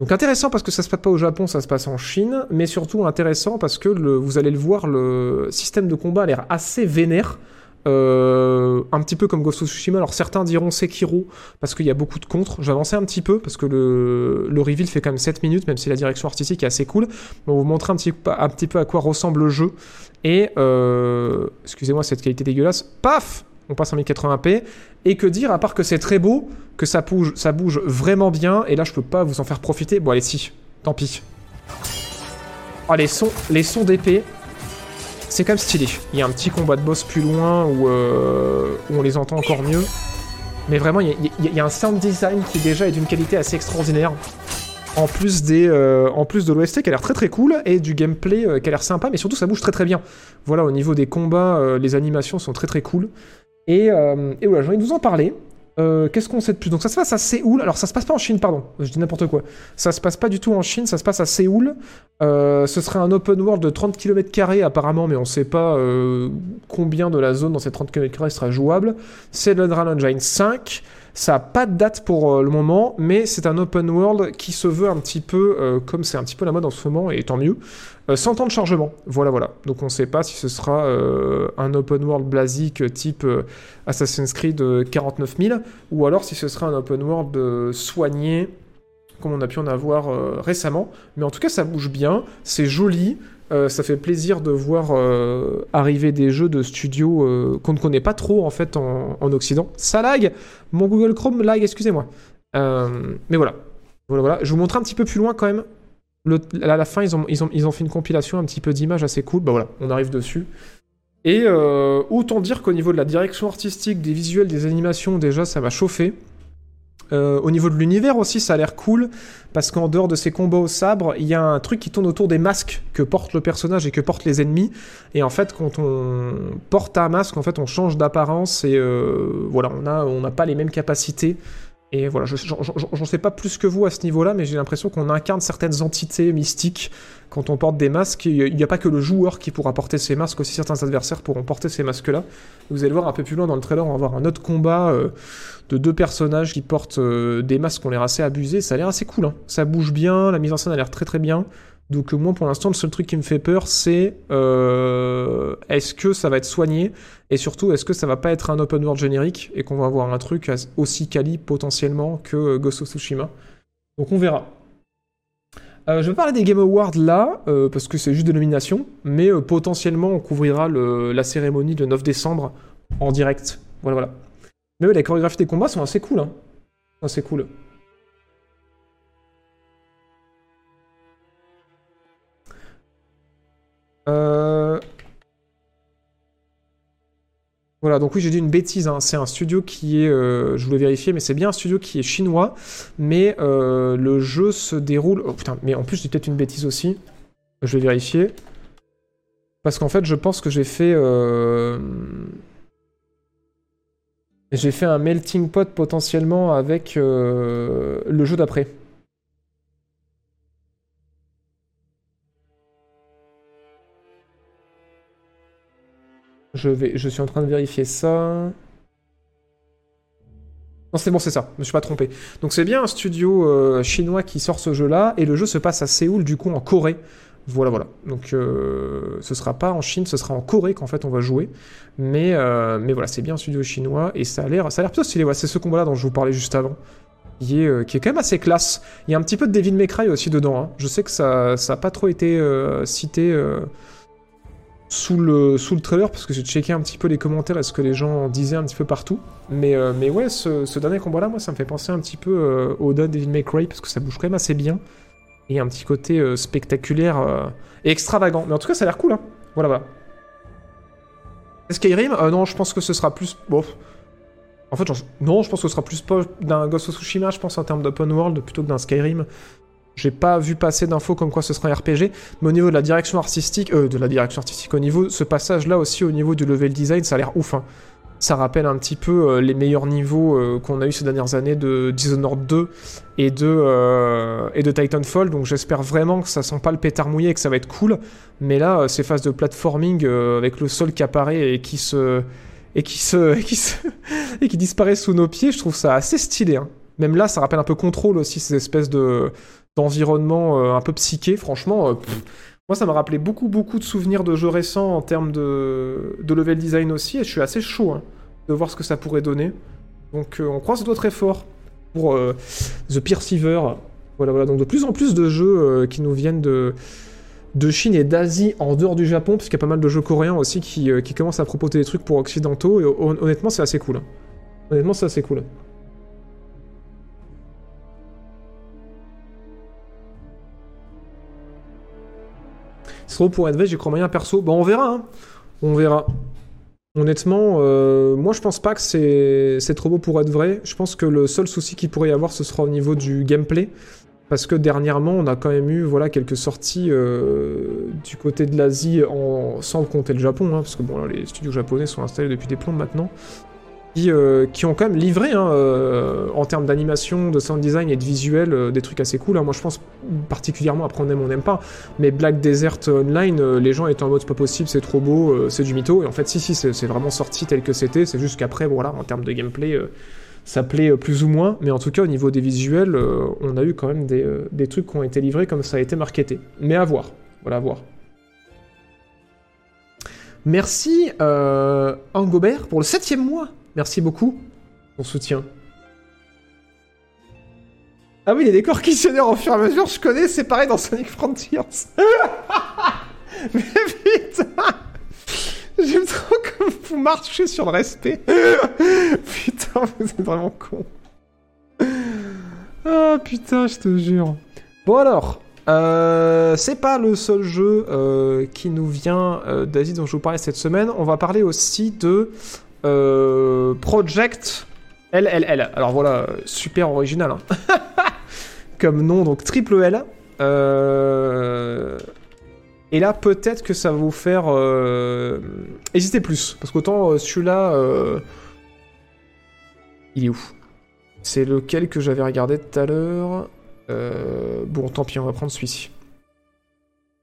Donc intéressant parce que ça se passe pas au Japon, ça se passe en Chine, mais surtout intéressant parce que vous allez le voir, le système de combat a l'air assez vénère. Euh, un petit peu comme Ghost of Tsushima. Alors certains diront Sekiro parce qu'il y a beaucoup de contres. J'avançais un petit peu parce que le, reveal fait quand même 7 minutes, même si la direction artistique est assez cool. On va vous montrer un petit, peu- à quoi ressemble le jeu. Et euh, excusez-moi cette qualité dégueulasse. Paf On passe en 1080p. Et que dire à part que c'est très beau, que ça bouge, ça bouge vraiment bien. Et là je peux pas vous en faire profiter. Bon allez si, tant pis. Oh les sons, les sons d'épée. C'est quand même stylé. Il y a un petit combat de boss plus loin où, euh, on les entend encore mieux. Mais vraiment, il y, a- un sound design qui déjà est d'une qualité assez extraordinaire. En plus, des, euh, en plus de l'OST qui a l'air très très cool et du gameplay euh, qui a l'air sympa, mais surtout ça bouge très très bien. Voilà, au niveau des combats, les animations sont très très cool. Et, et voilà, j'ai envie de vous en parler. Euh, Qu'est-ce qu'on sait de plus? Donc ça se passe à Séoul. Alors ça se passe pas en Chine, pardon. Je dis n'importe quoi. Ça se passe pas du tout en Chine, ça se passe à Séoul. Euh, ce serait un open world de 30 km apparemment, mais on sait pas euh, combien de la zone dans ces 30 km sera jouable. C'est le Unreal Engine 5. Ça n'a pas de date pour euh, le moment, mais c'est un open world qui se veut un petit peu, euh, comme c'est un petit peu la mode en ce moment, et tant mieux, euh, sans temps de chargement. Voilà, voilà. Donc on ne sait pas si ce sera un open world blasique type Assassin's Creed euh, 49 000, ou alors si ce sera un open world soigné, comme on a pu en avoir récemment. Mais en tout cas, ça bouge bien, c'est joli. Euh, ça fait plaisir de voir euh, arriver des jeux de studio euh, qu'on ne connaît pas trop en fait en, en Occident. Ça lag, mon Google Chrome lag, excusez-moi. Mais voilà. voilà. Je vous montre un petit peu plus loin quand même. À la fin, ils ont, ils, ont, fait une compilation un petit peu d'images assez cool. Bah voilà, on arrive dessus. Et autant dire qu'au niveau de la direction artistique, des visuels, des animations, déjà, ça m'a chauffé. Euh, au niveau de l'univers aussi, ça a l'air cool parce qu'en dehors de ces combats au sabre, il y a un truc qui tourne autour des masques que porte le personnage et que portent les ennemis. Et en fait, quand on porte un masque, en fait, on change d'apparence et euh, voilà, on a, on n'a pas les mêmes capacités. Et voilà, je- j'en j'en- j'en sais pas plus que vous à ce niveau-là, mais j'ai l'impression qu'on incarne certaines entités mystiques quand on porte des masques. Il n'y a pas que le joueur qui pourra porter ces masques, aussi certains adversaires pourront porter ces masques-là. Vous allez voir un peu plus loin dans le trailer, on va avoir un autre combat euh, de deux personnages qui portent euh, des masques qui ont l'air assez abusés. Ça a l'air assez cool, hein. ça bouge bien, la mise en scène a l'air très très bien. Donc euh, moi pour l'instant le seul truc qui me fait peur c'est euh, est-ce que ça va être soigné? Et surtout est-ce que ça va pas être un open world générique et qu'on va avoir un truc aussi quali potentiellement que Ghost of Tsushima? Donc on verra. Je vais parler des Game Awards là, parce que c'est juste des nominations, mais potentiellement on couvrira la cérémonie le 9 décembre en direct. Voilà, voilà. Mais ouais, les chorégraphies des combats sont assez cool. Hein. Assez cool. Euh. Voilà, donc oui, j'ai dit une bêtise. Hein. C'est un studio qui est, euh, je voulais vérifier, mais c'est bien un studio qui est chinois. Mais euh, le jeu se déroule. Oh putain, mais en plus, j'ai peut-être une bêtise aussi. Je vais vérifier. Parce qu'en fait, je pense que j'ai fait. J'ai fait un melting pot potentiellement avec euh, le jeu d'après. Je, vais, je suis en train de vérifier ça. Non, c'est bon, c'est ça. Je me suis pas trompé. Donc c'est bien un studio euh, chinois qui sort ce jeu-là, et le jeu se passe à Séoul, du coup en Corée. Voilà, voilà. Donc euh, ce sera pas en Chine, ce sera en Corée qu'en fait on va jouer. Mais, euh, mais voilà, c'est bien un studio chinois, et ça a l'air, ça a l'air plutôt stylé. Voilà, c'est ce combat-là dont je vous parlais juste avant. Qui est, euh, qui est quand même assez classe. Il y a un petit peu de Devil May Cry aussi dedans. hein. Je sais que ça n'a pas trop été euh, cité sous le, sous le trailer parce que j'ai checké un petit peu les commentaires et ce que les gens disaient un petit peu partout. Mais, mais ouais, ce, dernier combat-là, moi, ça me fait penser un petit peu au dernier Devil May Cry parce que ça bouge quand même assez bien. Et un petit côté euh, spectaculaire euh, et extravagant. Mais en tout cas, ça a l'air cool. Hein. Voilà. Skyrim Euh, Non, je pense que ce sera plus. En fait, non, je pense que ce sera plus d'un Ghost of Tsushima, je pense, en termes d'open world plutôt que d'un Skyrim. J'ai pas vu passer d'infos comme quoi ce sera un RPG, mais au niveau de la direction artistique, euh, de la direction artistique, au niveau, ce passage-là aussi, au niveau du level design, ça a l'air ouf. hein. Ça rappelle un petit peu euh, les meilleurs niveaux euh, qu'on a eu ces dernières années de Dishonored 2 et de, euh, et de Titanfall, donc j'espère vraiment que ça sent pas le pétard mouillé et que ça va être cool. Mais là, ces phases de platforming avec le sol qui apparaît et qui se et qui se et qui disparaît sous nos pieds, je trouve ça assez stylé. hein. Même là, ça rappelle un peu contrôle aussi ces espèces de d'environnement un peu psyché. Franchement, moi, ça m'a rappelé beaucoup beaucoup de souvenirs de jeux récents en termes de level design aussi, et je suis assez chaud hein, de voir ce que ça pourrait donner. Donc, euh, on croise très fort pour euh, The Perceiver. Voilà, voilà. Donc, de plus en plus de jeux euh, qui nous viennent de de Chine et d'Asie en dehors du Japon, parce qu'il y a pas mal de jeux coréens aussi qui, euh, qui commencent à proposer des trucs pour occidentaux, et hon- honnêtement, c'est assez cool. Honnêtement, c'est assez cool. Trop pour être vrai, j'y crois moyen perso. Bon, on verra, hein. On verra. Honnêtement, euh, moi je pense pas que c'est trop beau pour être vrai. Je pense que le seul souci qu'il pourrait y avoir, ce sera au niveau du gameplay. Parce que dernièrement, on a quand même eu voilà, quelques sorties euh, du côté de l'Asie, sans compter le Japon, hein, parce que bon, les studios japonais sont installés depuis des plombs maintenant, qui, euh, qui ont quand même livré, hein, euh, en termes d'animation, de sound design et de visuel, euh, des trucs assez cool. hein. Moi, je pense particulièrement, après on aime, on n'aime pas, mais Black Desert Online, les gens étaient en mode c'est pas possible, c'est trop beau, c'est du mytho, et en fait, si, si, c'est vraiment sorti tel que c'était, c'est juste qu'après, voilà, en termes de gameplay. ça plaît plus ou moins, mais en tout cas au niveau des visuels, on a eu quand même des, trucs qui ont été livrés comme ça a été marketé. Mais à voir, voilà à voir. Merci Angobert pour le septième mois. Merci beaucoup ton soutien. Ah oui, les décors questionnaires au fur et à mesure, je connais, c'est pareil dans Sonic Frontiers. mais putain J'aime trop comme vous marchez sur le respect. putain, vous êtes vraiment con. Ah putain, je te jure. Bon alors, euh, c'est pas le seul jeu euh, qui nous vient euh, d'Asie dont je vous parlais cette semaine. On va parler aussi de euh, Project LLL. Alors voilà, super original. hein. Comme nom, donc triple L. Euh, et là, peut-être que ça va vous faire euh, hésiter plus. Parce qu'autant euh, celui-là, il est où C'est lequel que j'avais regardé tout à l'heure? Bon, tant pis, on va prendre celui-ci.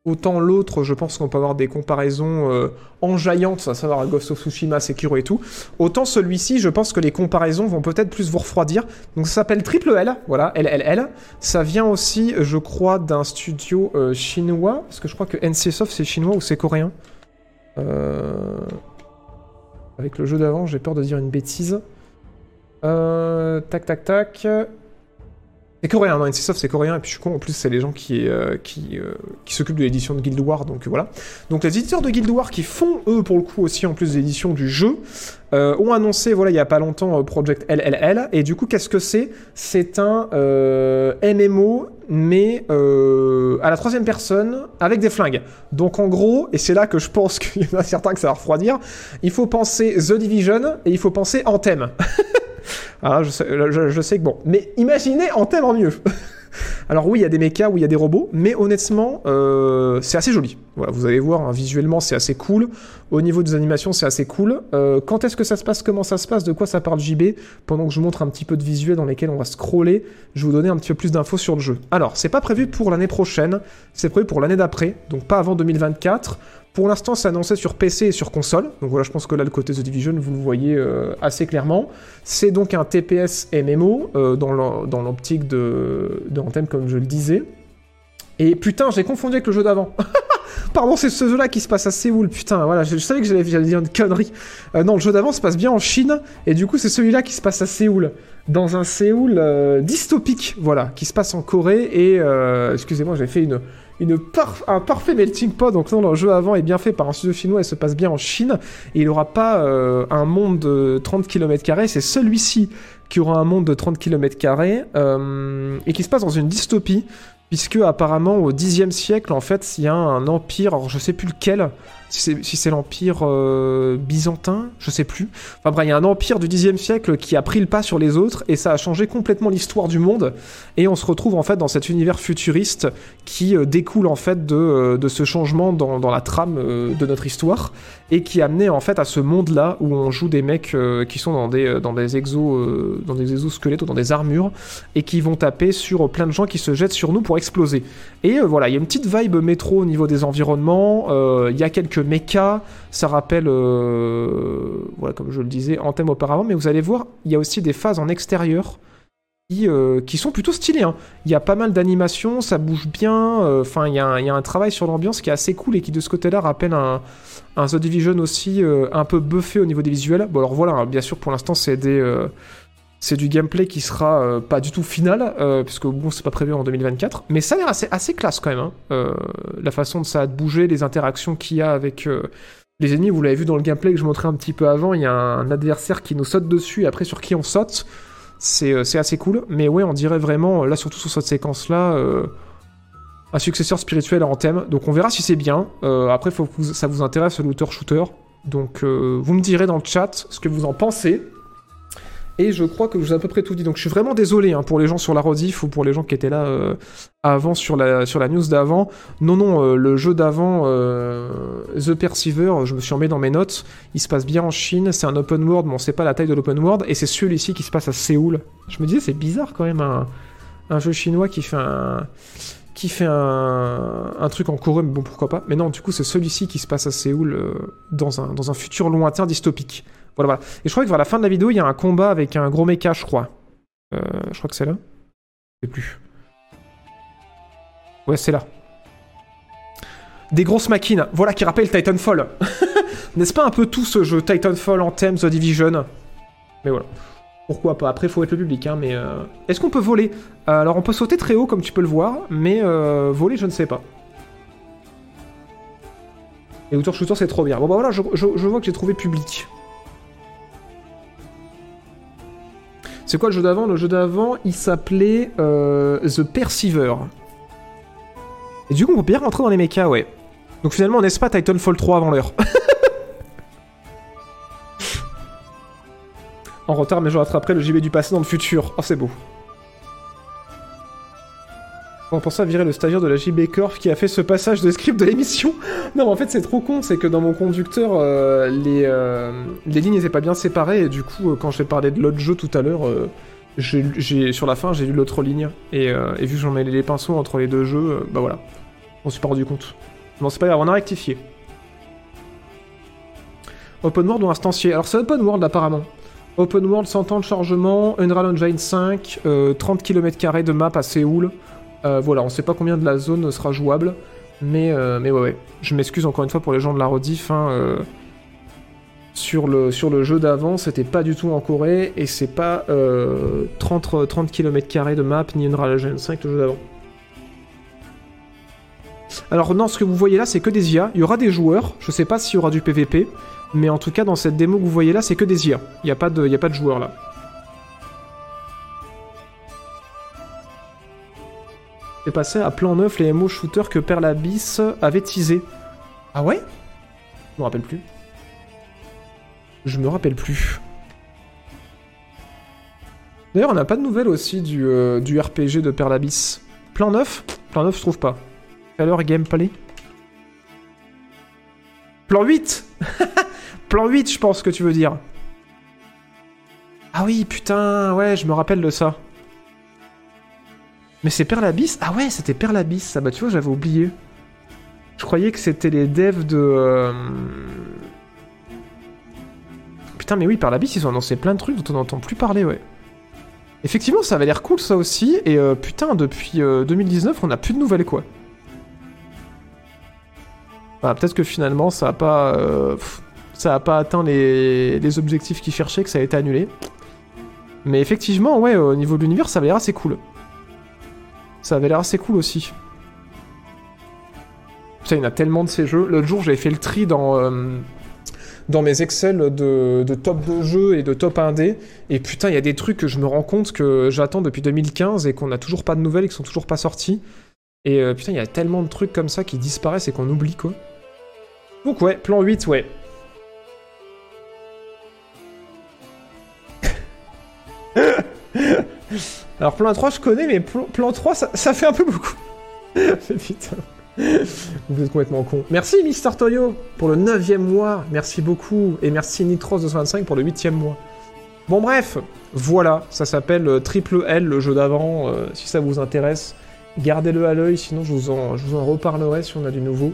Autant l'autre, je pense qu'on peut avoir des comparaisons euh, enjaillantes, à savoir Ghost of Tsushima, Sekiro et tout. Autant celui-ci, je pense que les comparaisons vont peut-être plus vous refroidir. Donc ça s'appelle Triple L, voilà, LLL. Ça vient aussi, je crois, d'un studio euh, chinois, parce que je crois que NCSoft c'est chinois ou c'est coréen. Euh, Avec le jeu d'avant, j'ai peur de dire une bêtise. Tac, tac, tac. C'est coréen, non, NCSoft c'est coréen, et puis je suis con, en plus c'est les gens qui, euh, qui, euh, qui s'occupent de l'édition de Guild Wars, donc euh, voilà. Donc les éditeurs de Guild Wars qui font, eux, pour le coup aussi, en plus l'édition du jeu, euh, ont annoncé, voilà, il y a pas longtemps, euh, Project LLL, et du coup, qu'est-ce que c'est? C'est un euh, MMO, mais à la troisième personne, avec des flingues. Donc en gros, et c'est là que je pense qu'il y en a certains que ça va refroidir, il faut penser The Division, et il faut penser Anthem. Ah, je sais, que bon. Mais imaginez en mieux. Alors oui, il y a des mechas, oui, il y a des robots, mais honnêtement, euh, c'est assez joli. Voilà, vous allez voir, hein, visuellement, c'est assez cool. Au niveau des animations, c'est assez cool. Euh, quand est-ce que ça se passe Comment ça se passe De quoi ça parle JB Pendant que je vous montre un petit peu de visuel dans lesquels on va scroller, je vais vous donner un petit peu plus d'infos sur le jeu. Alors, c'est pas prévu pour l'année prochaine, c'est prévu pour l'année d'après, donc pas avant 2024. Pour l'instant, c'est annoncé sur PC et sur console. Donc voilà, je pense que là, le côté The Division, vous le voyez euh, assez clairement. C'est donc un TPS MMO euh, dans l'o- dans l'optique de, de Anthem, comme je le disais. Et putain, j'ai confondu avec le jeu d'avant. Pardon, c'est ce jeu-là qui se passe à Séoul. Putain, voilà, je, savais que j'allais dire une connerie. Euh, non, le jeu d'avant se passe bien en Chine, et du coup, c'est celui-là qui se passe à Séoul. Dans un Séoul dystopique, voilà, qui se passe en Corée. Et, excusez-moi, j'ai fait une, un parfait melting pot. Donc non, le jeu avant est bien fait par un studio chinois et se passe bien en Chine. Et il n'aura pas euh, un monde de 30 km, c'est celui-ci qui aura un monde de 30 km, euh, et qui se passe dans une dystopie. Puisque apparemment au Xe siècle, en fait, il y a un empire, alors je sais plus lequel, si c'est l'empire euh, byzantin, je sais plus. Enfin bref, il y a un empire du Xe siècle qui a pris le pas sur les autres et ça a changé complètement l'histoire du monde. Et on se retrouve en fait dans cet univers futuriste qui euh, découle en fait de, euh, ce changement dans, la trame de notre histoire et qui a amené en fait à ce monde-là où on joue des mecs qui sont dans des, dans des exos, dans des exosquelettes ou dans des armures et qui vont taper sur plein de gens qui se jettent sur nous pour exploser. Et voilà, il y a une petite vibe métro au niveau des environnements, il y a quelques mechas, ça rappelle, euh, voilà, comme je le disais, Anthem auparavant, mais vous allez voir, il y a aussi des phases en extérieur qui, euh, sont plutôt stylées. hein. Il y a pas mal d'animations, ça bouge bien, euh, enfin, il, y a un- travail sur l'ambiance qui est assez cool et qui, de ce côté-là, rappelle un, The Division aussi un peu buffé au niveau des visuels. Bon, alors voilà, hein, bien sûr, pour l'instant, c'est des. C'est du gameplay qui sera euh, pas du tout final, euh, puisque bon, c'est pas prévu en 2024, mais ça a l'air assez, classe quand même. hein. Euh, la façon de ça de bouger, les interactions qu'il y a avec euh, les ennemis, vous l'avez vu dans le gameplay que je montrais un petit peu avant, il y a un adversaire qui nous saute dessus et après sur qui on saute. C'est assez cool, mais ouais, on dirait vraiment, là surtout sur cette séquence-là, un successeur spirituel en thème. Donc on verra si c'est bien. Après, faut que ça vous intéresse le looter-shooter. Donc vous me direz dans le chat ce que vous en pensez. Et je crois que je vous ai à peu près tout dit. Donc je suis vraiment désolé hein, pour les gens sur la rediff ou pour les gens qui étaient là euh, avant sur la, sur la news d'avant. Non, non, euh, le jeu d'avant, euh, The Perceiver, je me suis remis dans mes notes. Il se passe bien en Chine. C'est un open world, mais on sait pas la taille de l'open world. Et c'est celui-ci qui se passe à Séoul. Je me disais, c'est bizarre quand même un, un jeu chinois qui fait un qui fait un, un truc en Corée, mais bon, pourquoi pas. Mais non, du coup, c'est celui-ci qui se passe à Séoul dans, un, dans un futur lointain dystopique. Voilà, voilà. Et je crois que vers la fin de la vidéo, il y a un combat avec un gros mecha, je crois. Euh, je crois que c'est là. Je sais plus. Ouais, c'est là. Des grosses machines. Voilà qui rappelle Titanfall. N'est-ce pas un peu tout ce jeu Titanfall, Anthem, The Division? Mais voilà. Pourquoi pas? Après, il faut être le public, hein, mais... euh, Est-ce qu'on peut voler? Alors, on peut sauter très haut, comme tu peux le voir, mais euh, voler, je ne sais pas. Et Outer Shooter, c'est trop bien. Bon, bah voilà, je vois que j'ai trouvé public. C'est quoi le jeu d'avant? Le jeu d'avant, il s'appelait euh, The Perceiver. Et du coup, on peut bien rentrer dans les mechas, ouais. Donc finalement, n'est-ce pas Titanfall 3 avant l'heure? En retard, mais je rattraperai le JB du passé dans le futur. Oh, c'est beau. On pensait à virer le stagiaire de la JB Corp qui a fait ce passage de script de l'émission. Non, mais en fait, c'est trop con, c'est que dans mon conducteur, euh, les, euh, les lignes n'étaient pas bien séparées, et du coup, euh, quand j'ai parlé de l'autre jeu tout à l'heure, sur la fin, j'ai lu l'autre ligne, et, vu que j'en mêlais les pinceaux entre les deux jeux, bah voilà. On s'est pas rendu compte. Bon, c'est pas grave, on a rectifié. Open World ou instancier Alors, c'est Open World apparemment. Open World, 100 ans de chargement, Unreal Engine 5, euh, 30 km de map à Séoul. Euh, voilà, on sait pas combien de la zone sera jouable, mais, euh, mais ouais, ouais. Je m'excuse encore une fois pour les gens de la rediff. Hein, euh, Sur le, sur le jeu d'avant, c'était pas du tout en Corée, et c'est pas euh, 30, 30 km de map, ni Unreal Engine 5, le jeu d'avant. Alors non, ce que vous voyez là, c'est que des IA. Il y aura des joueurs, je sais pas s'il y aura du PVP, mais en tout cas, dans cette démo que vous voyez là, c'est que des IA. Il n'y a, a pas de joueurs là. C'est passé à plan neuf les MO shooters que Perle Abyss avait teasé. Ah ouais? Je me rappelle plus. Je me rappelle plus. D'ailleurs, on n'a pas de nouvelles aussi du, euh, du RPG de Perle Abyss. Plan 9 Plan 9, je trouve pas. Alors, gameplay Plan 8 Plan 8, je pense que tu veux dire. Ah oui, putain, ouais, je me rappelle de ça. Mais c'est Perlabis Ah ouais, c'était Perlabis, ça. Bah tu vois, j'avais oublié. Je croyais que c'était les devs de... euh, Putain, mais oui, Perlabis, ils ont annoncé plein de trucs dont on n'entend plus parler, ouais. Effectivement, ça avait l'air cool, ça aussi. Et euh, putain, depuis euh, 2019, on n'a plus de nouvelles, quoi. Bah, peut-être que finalement, ça a pas... euh, ça a pas atteint les, les objectifs qu'ils cherchaient, que ça a été annulé. Mais effectivement, ouais, au niveau de l'univers, ça avait l'air assez cool. Ça avait l'air assez cool aussi. Putain, il y en a tellement de ces jeux. L'autre jour, j'avais fait le tri dans, euh, dans mes Excel de, de top de jeux et de top 1D. Et putain, il y a des trucs que je me rends compte que j'attends depuis 2015 et qu'on n'a toujours pas de nouvelles et qui sont toujours pas sortis. Et euh, putain, il y a tellement de trucs comme ça qui disparaissent et qu'on oublie, quoi. Donc ouais, plan 8, ouais. Alors plan 3 je connais, mais plan, plan 3 ça, fait un peu beaucoup. Putain. Vous êtes complètement con. Merci Mister Toyo pour le 9 mois. Merci beaucoup. Et merci Nitros225 pour le 8 mois. Bon bref, voilà, ça s'appelle euh, Triple L, le jeu d'avant. euh, si ça vous intéresse, gardez-le à l'œil, sinon je vous, en, je vous en reparlerai si on a du nouveau.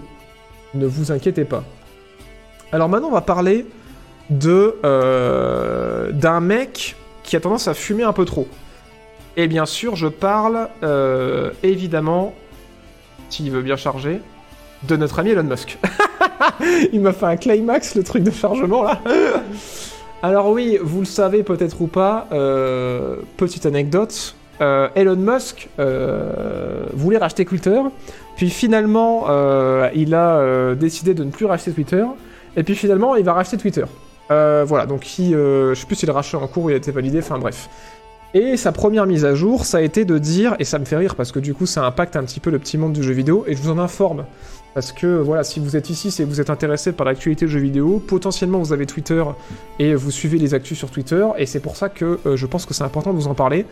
Ne vous inquiétez pas. Alors maintenant on va parler de euh, d'un mec qui a tendance à fumer un peu trop. Et bien sûr, je parle euh, évidemment, s'il veut bien charger, de notre ami Elon Musk. Il m'a fait un climax, le truc de chargement là. Alors oui, vous le savez peut-être ou pas, euh, petite anecdote, euh, Elon Musk voulait racheter Twitter, puis finalement il a décidé de ne plus racheter Twitter, et puis finalement il va racheter Twitter. Voilà, donc il, je sais plus si le rachat en cours ou il a été validé, enfin bref. Et sa première mise à jour, ça a été de dire, et ça me fait rire parce que du coup ça impacte un petit peu le petit monde du jeu vidéo, et je vous en informe. Parce que voilà, si vous êtes ici, c'est que vous êtes intéressé par l'actualité jeu vidéo, potentiellement vous avez Twitter et vous suivez les actus sur Twitter, et c'est pour ça que euh, je pense que c'est important de vous en parler.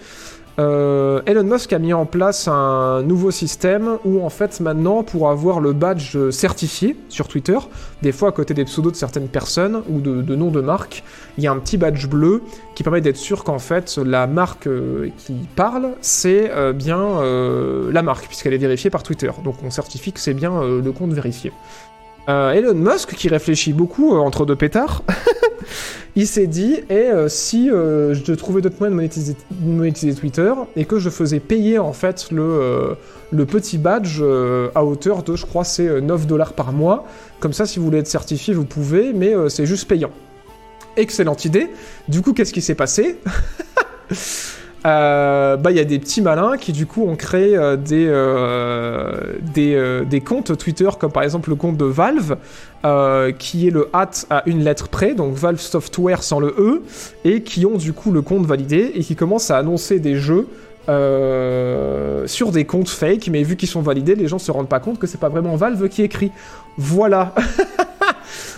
Euh, Elon Musk a mis en place un nouveau système où en fait maintenant pour avoir le badge certifié sur Twitter, des fois à côté des pseudos de certaines personnes ou de, noms de marques, il y a un petit badge bleu qui permet d'être sûr qu'en fait la marque euh, qui parle c'est euh, bien la marque puisqu'elle est vérifiée par Twitter. Donc on certifie que c'est bien le compte vérifié. Elon Musk, qui réfléchit beaucoup entre deux pétards, il s'est dit et euh, si euh, je trouvais d'autres moyens de monétiser, Twitter et que je faisais payer en fait le, euh, le petit badge à hauteur de, je crois, c'est euh, 9 dollars par mois. Comme ça, si vous voulez être certifié, vous pouvez, mais c'est juste payant. Excellente idée. Du coup, qu'est-ce qui s'est passé? Euh, bah il y a des petits malins qui du coup ont créé euh, des, euh, des, comptes Twitter comme par exemple le compte de Valve qui est le hat à une lettre près donc Valve Software sans le E et qui ont du coup le compte validé et qui commencent à annoncer des jeux sur des comptes fake. Mais vu qu'ils sont validés les gens se rendent pas compte que c'est pas vraiment Valve qui écrit. Voilà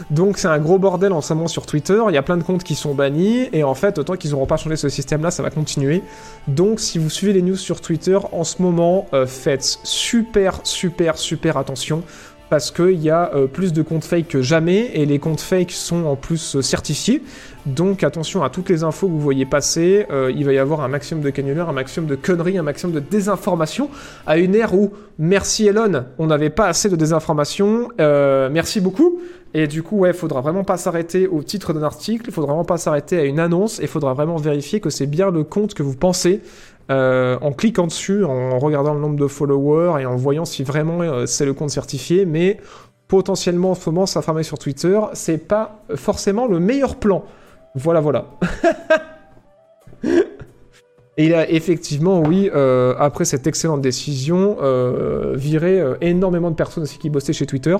Donc c'est un gros bordel en ce moment sur Twitter, il y a plein de comptes qui sont bannis, et en fait, autant qu'ils n'auront pas changé ce système-là, ça va continuer. Donc si vous suivez les news sur Twitter, en ce moment, euh, faites super, super, super attention, parce qu'il y a euh, plus de comptes fake que jamais, et les comptes fake sont en plus euh, certifiés. Donc attention à toutes les infos que vous voyez passer, euh, il va y avoir un maximum de cagnoleurs, un maximum de conneries, un maximum de désinformation, à une ère où, merci Elon, on n'avait pas assez de désinformation, euh, merci beaucoup, et du coup, ouais, faudra vraiment pas s'arrêter au titre d'un article, faudra vraiment pas s'arrêter à une annonce, et faudra vraiment vérifier que c'est bien le compte que vous pensez, euh, en cliquant dessus, en regardant le nombre de followers, et en voyant si vraiment c'est le compte certifié, mais potentiellement en ce moment s'affamer sur Twitter, c'est pas forcément le meilleur plan. Voilà, voilà. Et il a effectivement, oui, euh, après cette excellente décision, euh, viré euh, énormément de personnes aussi qui bossaient chez Twitter.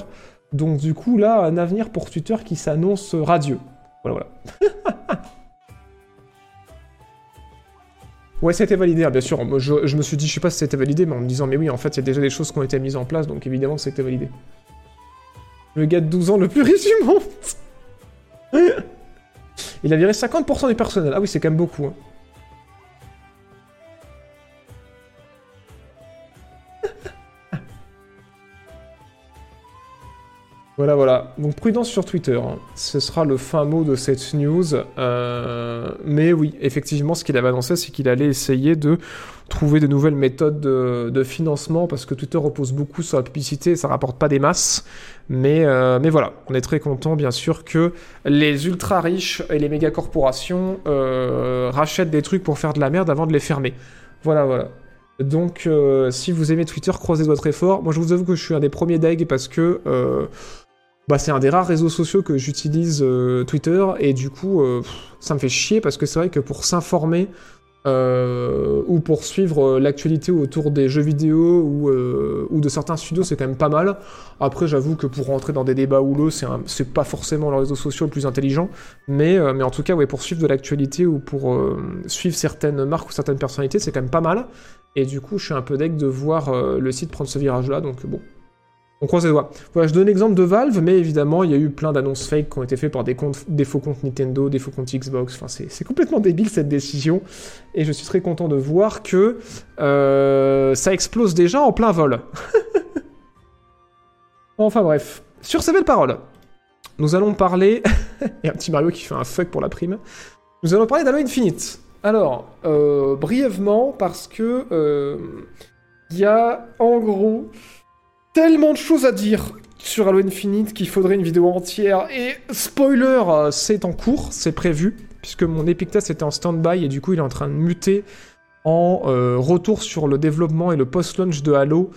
Donc du coup, là, un avenir pour Twitter qui s'annonce radieux. Voilà, voilà. ouais, c'était validé, hein, bien sûr. Je, je me suis dit, je sais pas si c'était validé, mais en me disant, mais oui, en fait, il y a déjà des choses qui ont été mises en place, donc évidemment c'était validé. Le gars de 12 ans le plus riche du monde Il a viré 50% du personnel. Ah oui, c'est quand même beaucoup. hein. Voilà, voilà. Donc prudence sur Twitter. Ce sera le fin mot de cette news. Euh, Mais oui, effectivement, ce qu'il avait annoncé, c'est qu'il allait essayer de trouver de nouvelles méthodes de, financement parce que Twitter repose beaucoup sur la publicité et ça rapporte pas des masses. Mais, euh, mais voilà, on est très content, bien sûr, que les ultra riches et les méga corporations euh, rachètent des trucs pour faire de la merde avant de les fermer. Voilà, voilà. Donc, si vous aimez Twitter, croisez les doigts très fort. Moi, je vous avoue que je suis un des premiers dags parce que bah, c'est un des rares réseaux sociaux que j'utilise euh, Twitter et du coup, euh, ça me fait chier parce que c'est vrai que pour s'informer euh, ou pour suivre l'actualité autour des jeux vidéo ou, ou de certains studios, c'est quand même pas mal. Après, j'avoue que pour rentrer dans des débats houleux, c'est c'est pas forcément le réseau social le plus intelligent, mais, mais en tout cas, ouais, pour suivre de l'actualité ou pour suivre certaines marques ou certaines personnalités, c'est quand même pas mal. Et du coup, je suis un peu deck de voir le site prendre ce virage-là, donc bon. On croise les doigts. Voilà, je donne l'exemple de Valve, mais évidemment, il y a eu plein d'annonces fake qui ont été faites par des, faux comptes Nintendo, des faux comptes Xbox. Enfin, c'est complètement débile cette décision. Et je suis très content de voir que euh, ça explose déjà en plein vol. enfin bref. Sur ces belles paroles, nous allons parler. et un petit Mario qui fait un fuck pour la prime. Nous allons parler d'Halo Infinite. Alors, euh, brièvement, parce que euh, il y a en gros tellement de choses à dire sur Halo Infinite qu'il faudrait une vidéo entière. Et spoiler, euh, c'est en cours, c'est prévu, puisque mon Epic Test était en stand-by et du coup il est en train de muter en euh, retour sur le développement et le post-launch de Halo.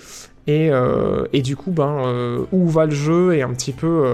Et, euh, et du coup, ben, où va le jeu et un petit peu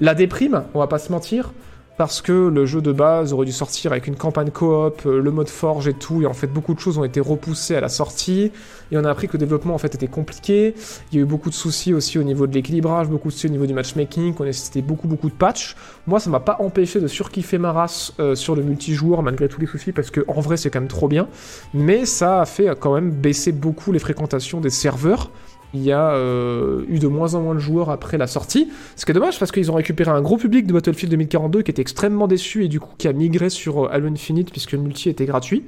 la déprime, on va pas se mentir. Parce que le jeu de base aurait dû sortir avec une campagne coop, euh, le mode forge et tout, et en fait beaucoup de choses ont été repoussées à la sortie, et on a appris que le développement en fait était compliqué, il y a eu beaucoup de soucis aussi au niveau de l'équilibrage, beaucoup de soucis au niveau du matchmaking, qu'on a nécessité beaucoup beaucoup de patchs. Moi ça m'a pas empêché de surkiffer ma race euh, sur le multijoueur malgré tous les soucis, parce que en vrai c'est quand même trop bien, mais ça a fait euh, quand même baisser beaucoup les fréquentations des serveurs, il y a euh, eu de moins en moins de joueurs après la sortie. Ce qui est dommage parce qu'ils ont récupéré un gros public de Battlefield 2042 qui était extrêmement déçu et du coup qui a migré sur euh, Halo Infinite puisque le multi était gratuit.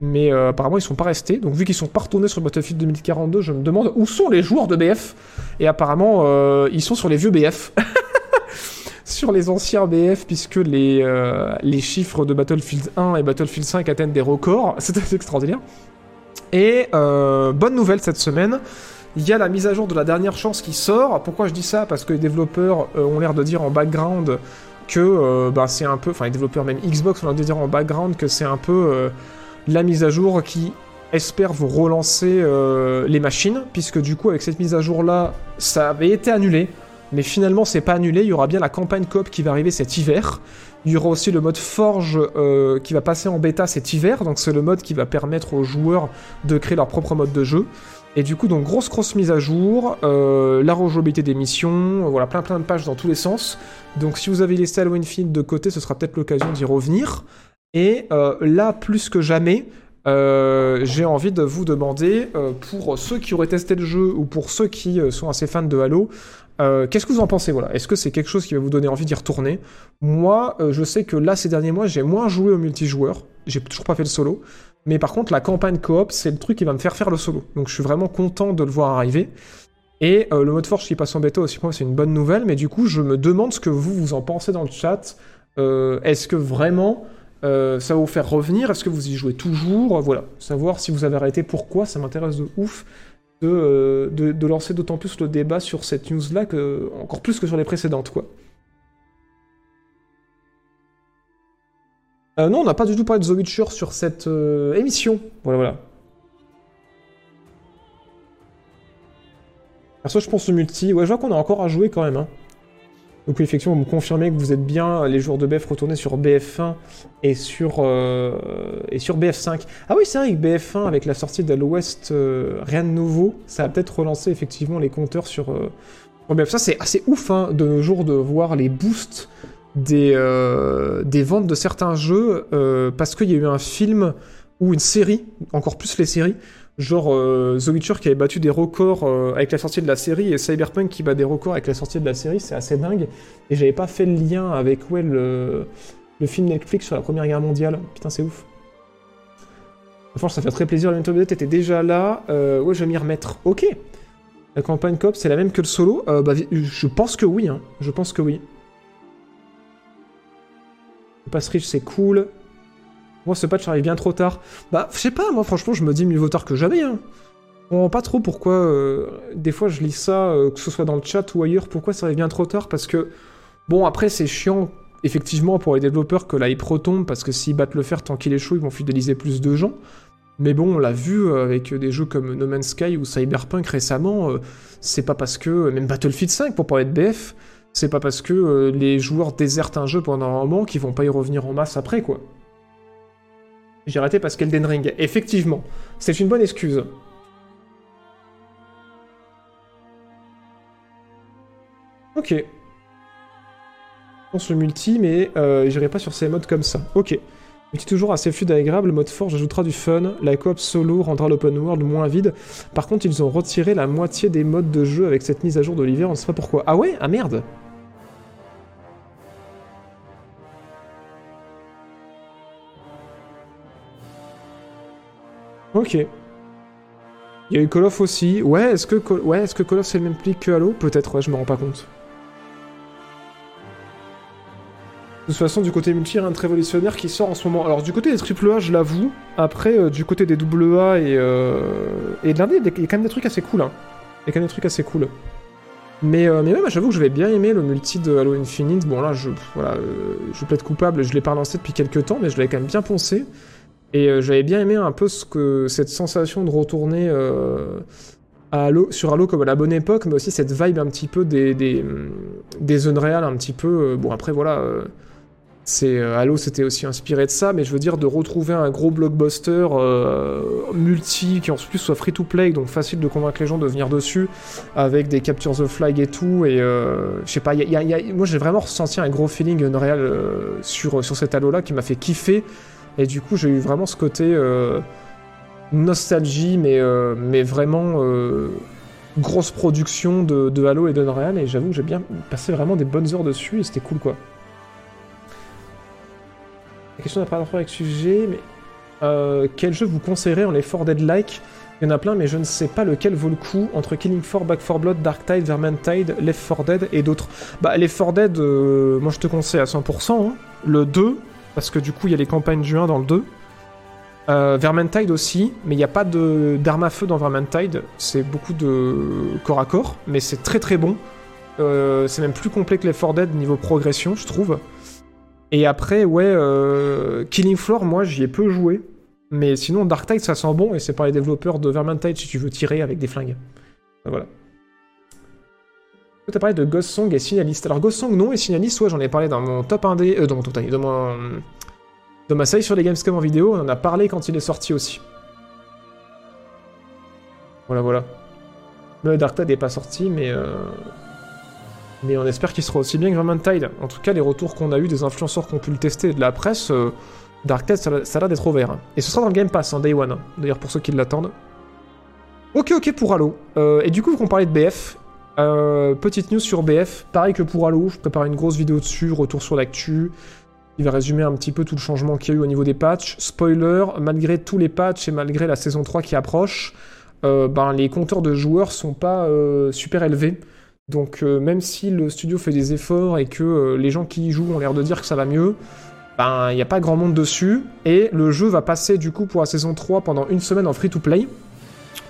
Mais euh, apparemment ils sont pas restés. Donc vu qu'ils sont pas retournés sur Battlefield 2042, je me demande où sont les joueurs de BF. Et apparemment ils sont sur les vieux BF. sur les anciens BF puisque les, les chiffres de Battlefield 1 et Battlefield 5 atteignent des records. C'est extraordinaire. Et bonne nouvelle cette semaine, il y a la mise à jour de la dernière chance qui sort. Pourquoi je dis ça? Parce que les développeurs euh, ont l'air de dire en background que euh, bah, c'est un peu, enfin les développeurs même Xbox ont l'air de dire en background que c'est un peu euh, la mise à jour qui espère vous relancer les machines, puisque du coup avec cette mise à jour là, ça avait été annulé, mais finalement c'est pas annulé. Il y aura bien la campagne coop qui va arriver cet hiver. Il y aura aussi le mode Forge euh, qui va passer en bêta cet hiver, donc c'est le mode qui va permettre aux joueurs de créer leur propre mode de jeu. Et du coup, donc grosse grosse mise à jour, euh, la rejouabilité des missions, voilà plein plein de pages dans tous les sens. Donc si vous avez laissé Halo Infinite de côté, ce sera peut-être l'occasion d'y revenir. Et euh, là, plus que jamais, j'ai envie de vous demander, pour ceux qui auraient testé le jeu ou pour ceux qui sont assez fans de Halo, euh, qu'est-ce que vous en pensez voilà? Est-ce que c'est quelque chose qui va vous donner envie d'y retourner? Moi, euh, je sais que là, ces derniers mois, j'ai moins joué au multijoueur. J'ai toujours pas fait le solo. Mais par contre, la campagne coop, c'est le truc qui va me faire faire le solo. Donc je suis vraiment content de le voir arriver. Et euh, le mode forge qui passe en bêta aussi, pour moi, c'est une bonne nouvelle. Mais du coup, je me demande ce que vous, vous en pensez dans le chat. Est-ce que vraiment ça va vous faire revenir? Est-ce que vous y jouez toujours? Voilà, savoir si vous avez arrêté, pourquoi, ça m'intéresse de ouf de, euh, de, de lancer d'autant plus le débat sur cette news-là, que, encore plus que sur les précédentes, quoi. Euh, non, on n'a pas du tout parlé de The Witcher sur cette euh, émission. Voilà, voilà. Perso, je pense au multi. Ouais, je vois qu'on a encore à jouer quand même. Hein. Donc oui, effectivement, vous me confirmez que vous êtes bien les joueurs de BF retournés sur BF1 et sur, euh, et sur BF5. Ah oui, c'est vrai que BF1, avec la sortie de l'Ouest, euh, rien de nouveau, ça a peut-être relancé effectivement les compteurs sur, euh, sur BF. Ça, c'est assez ouf hein, de nos jours de voir les boosts des, euh, des ventes de certains jeux parce qu'il y a eu un film ou une série, encore plus les séries, genre euh, The Witcher qui avait battu des records euh, avec la sortie de la série et Cyberpunk qui bat des records avec la sortie de la série, c'est assez dingue. Et j'avais pas fait le lien avec le, film Netflix sur la Première Guerre mondiale. Putain, c'est ouf. Franchement, ça fait très plaisir. Le Mental était déjà là. Euh, ouais, je vais m'y remettre. Ok. La campagne coop, c'est la même que le solo bah, Je pense que oui. Hein. Je pense que oui. Le pass riche, c'est cool. Moi, ce patch arrive bien trop tard. Bah, je sais pas, moi, franchement, je me dis mieux vaut tard que jamais. Hein. Je pas trop pourquoi. euh, des fois, je lis ça, euh, que ce soit dans le chat ou ailleurs, pourquoi ça arrive bien trop tard. Parce que, bon, après, c'est chiant, effectivement, pour les développeurs que la hype retombe, parce que s'ils battent le fer tant qu'il est chaud, ils vont fidéliser plus de gens. Mais bon, on l'a vu euh, avec des jeux comme No Man's Sky ou Cyberpunk récemment, c'est pas parce que. Même Battlefield 5, pour parler de BF, c'est pas parce que les joueurs désertent un jeu pendant un moment qu'ils vont pas y revenir en masse après, quoi. J'ai raté parce qu'Elden. Effectivement, c'est une bonne excuse. Ok. Pense le multi, mais euh, j'irai pas sur ces modes comme ça. Ok. Multi toujours assez fluide et agréable, le mode forge ajoutera du fun, la coop solo rendra l'open world moins vide. Par contre, ils ont retiré la moitié des modes de jeu avec cette mise à jour d'Olivier, on ne sait pas pourquoi. Ah ouais? Ah merde Ok. Il y a eu Call of aussi. Ouais, est-ce que, Call... ouais, est que Call of c'est le même pli que Halo? Peut-être, ouais, je me rends pas compte. De toute façon, du côté multi, rien de révolutionnaire qui sort en ce moment. Alors, du côté des AAA, je l'avoue. Après, euh, du côté des AA et, euh, et de l'indé, il y a quand même des trucs assez cool. Hein. Il y a quand même des trucs assez cool. Mais, euh, mais même, j'avoue que j'avais bien aimé le multi de Halo Infinite. Bon, là, je, voilà, euh, je plaide coupable, je l'ai pas lancé depuis quelques temps, mais je l'avais quand même bien poncé. Et euh, j'avais bien aimé un peu cette sensation de retourner euh, sur Halo comme à la bonne époque, mais aussi cette vibe un petit peu des, des, des zones réales, un petit peu. euh, bon, après, voilà. c'est Halo, c'était aussi inspiré de ça, mais je veux dire de retrouver un gros blockbuster multi qui en plus soit free to play, donc facile de convaincre les gens de venir dessus, avec des captures the flag et tout. Et je sais pas, moi j'ai vraiment ressenti un gros feeling Unreal sur sur cet Halo là qui m'a fait kiffer. Et du coup j'ai eu vraiment ce côté euh, nostalgie, mais euh, mais vraiment euh, grosse production de, de Halo et d'Unreal. Et j'avoue que j'ai bien passé vraiment des bonnes heures dessus et c'était cool quoi. La question n'a pas rapport avec ce sujet, mais quel jeu vous conseillerez en 4 Dead-like Il y en a plein, mais je ne sais pas lequel vaut le coup entre Killing 4, Back 4 Blood, Dark Tide, Vermintide, Left 4 Dead et d'autres. Bah, Left 4 Dead, moi je te conseille à 100%. hein. Le 2, parce que du coup il y a les campagnes du 1 dans le 2. Euh, Vermintide aussi, mais il n'y a pas de- d'arme à feu dans Vermintide. C'est beaucoup de corps à corps, mais c'est très très bon. Euh, c'est même plus complet que Left 4 Dead niveau progression, je trouve. Et après, ouais, euh, Killing Floor, moi j'y ai peu joué. Mais sinon, Dark Tide, ça sent bon et c'est par les développeurs de Vermintide si tu veux tirer avec des flingues. Voilà. Tu as parlé de Ghost Song et Signalist. Alors, Ghost Song, non, et Signalist, ouais, j'en ai parlé dans mon top 1D. Euh, dans mon top 1D, dans mon. Dans ma série sur les Gamescom en vidéo, on en a parlé quand il est sorti aussi. Voilà, voilà. Le Dark Tide n'est pas sorti, mais. euh, mais on espère qu'il sera aussi bien que Vermintide. En tout cas, les retours qu'on a eu des influenceurs qui ont pu le tester et de la presse, euh, Dark Tide, ça, a- l'air d'être ouvert. Et ce sera dans le Game Pass, en Day One. hein. D'ailleurs, pour ceux qui l'attendent. Ok, ok pour Halo. Euh, et du coup, qu'on parlait de BF, euh, petite news sur BF. Pareil que pour Halo, je prépare une grosse vidéo dessus, retour sur l'actu. Il va résumer un petit peu tout le changement qu'il y a eu au niveau des patchs. Spoiler, malgré tous les patchs et malgré la saison 3 qui approche, euh, ben, les compteurs de joueurs sont pas euh, super élevés. Donc même si le studio fait des efforts et que les gens qui y jouent ont l'air de dire que ça va mieux, ben il n'y a pas grand monde dessus. Et le jeu va passer du coup pour la saison 3 pendant une semaine en free-to-play.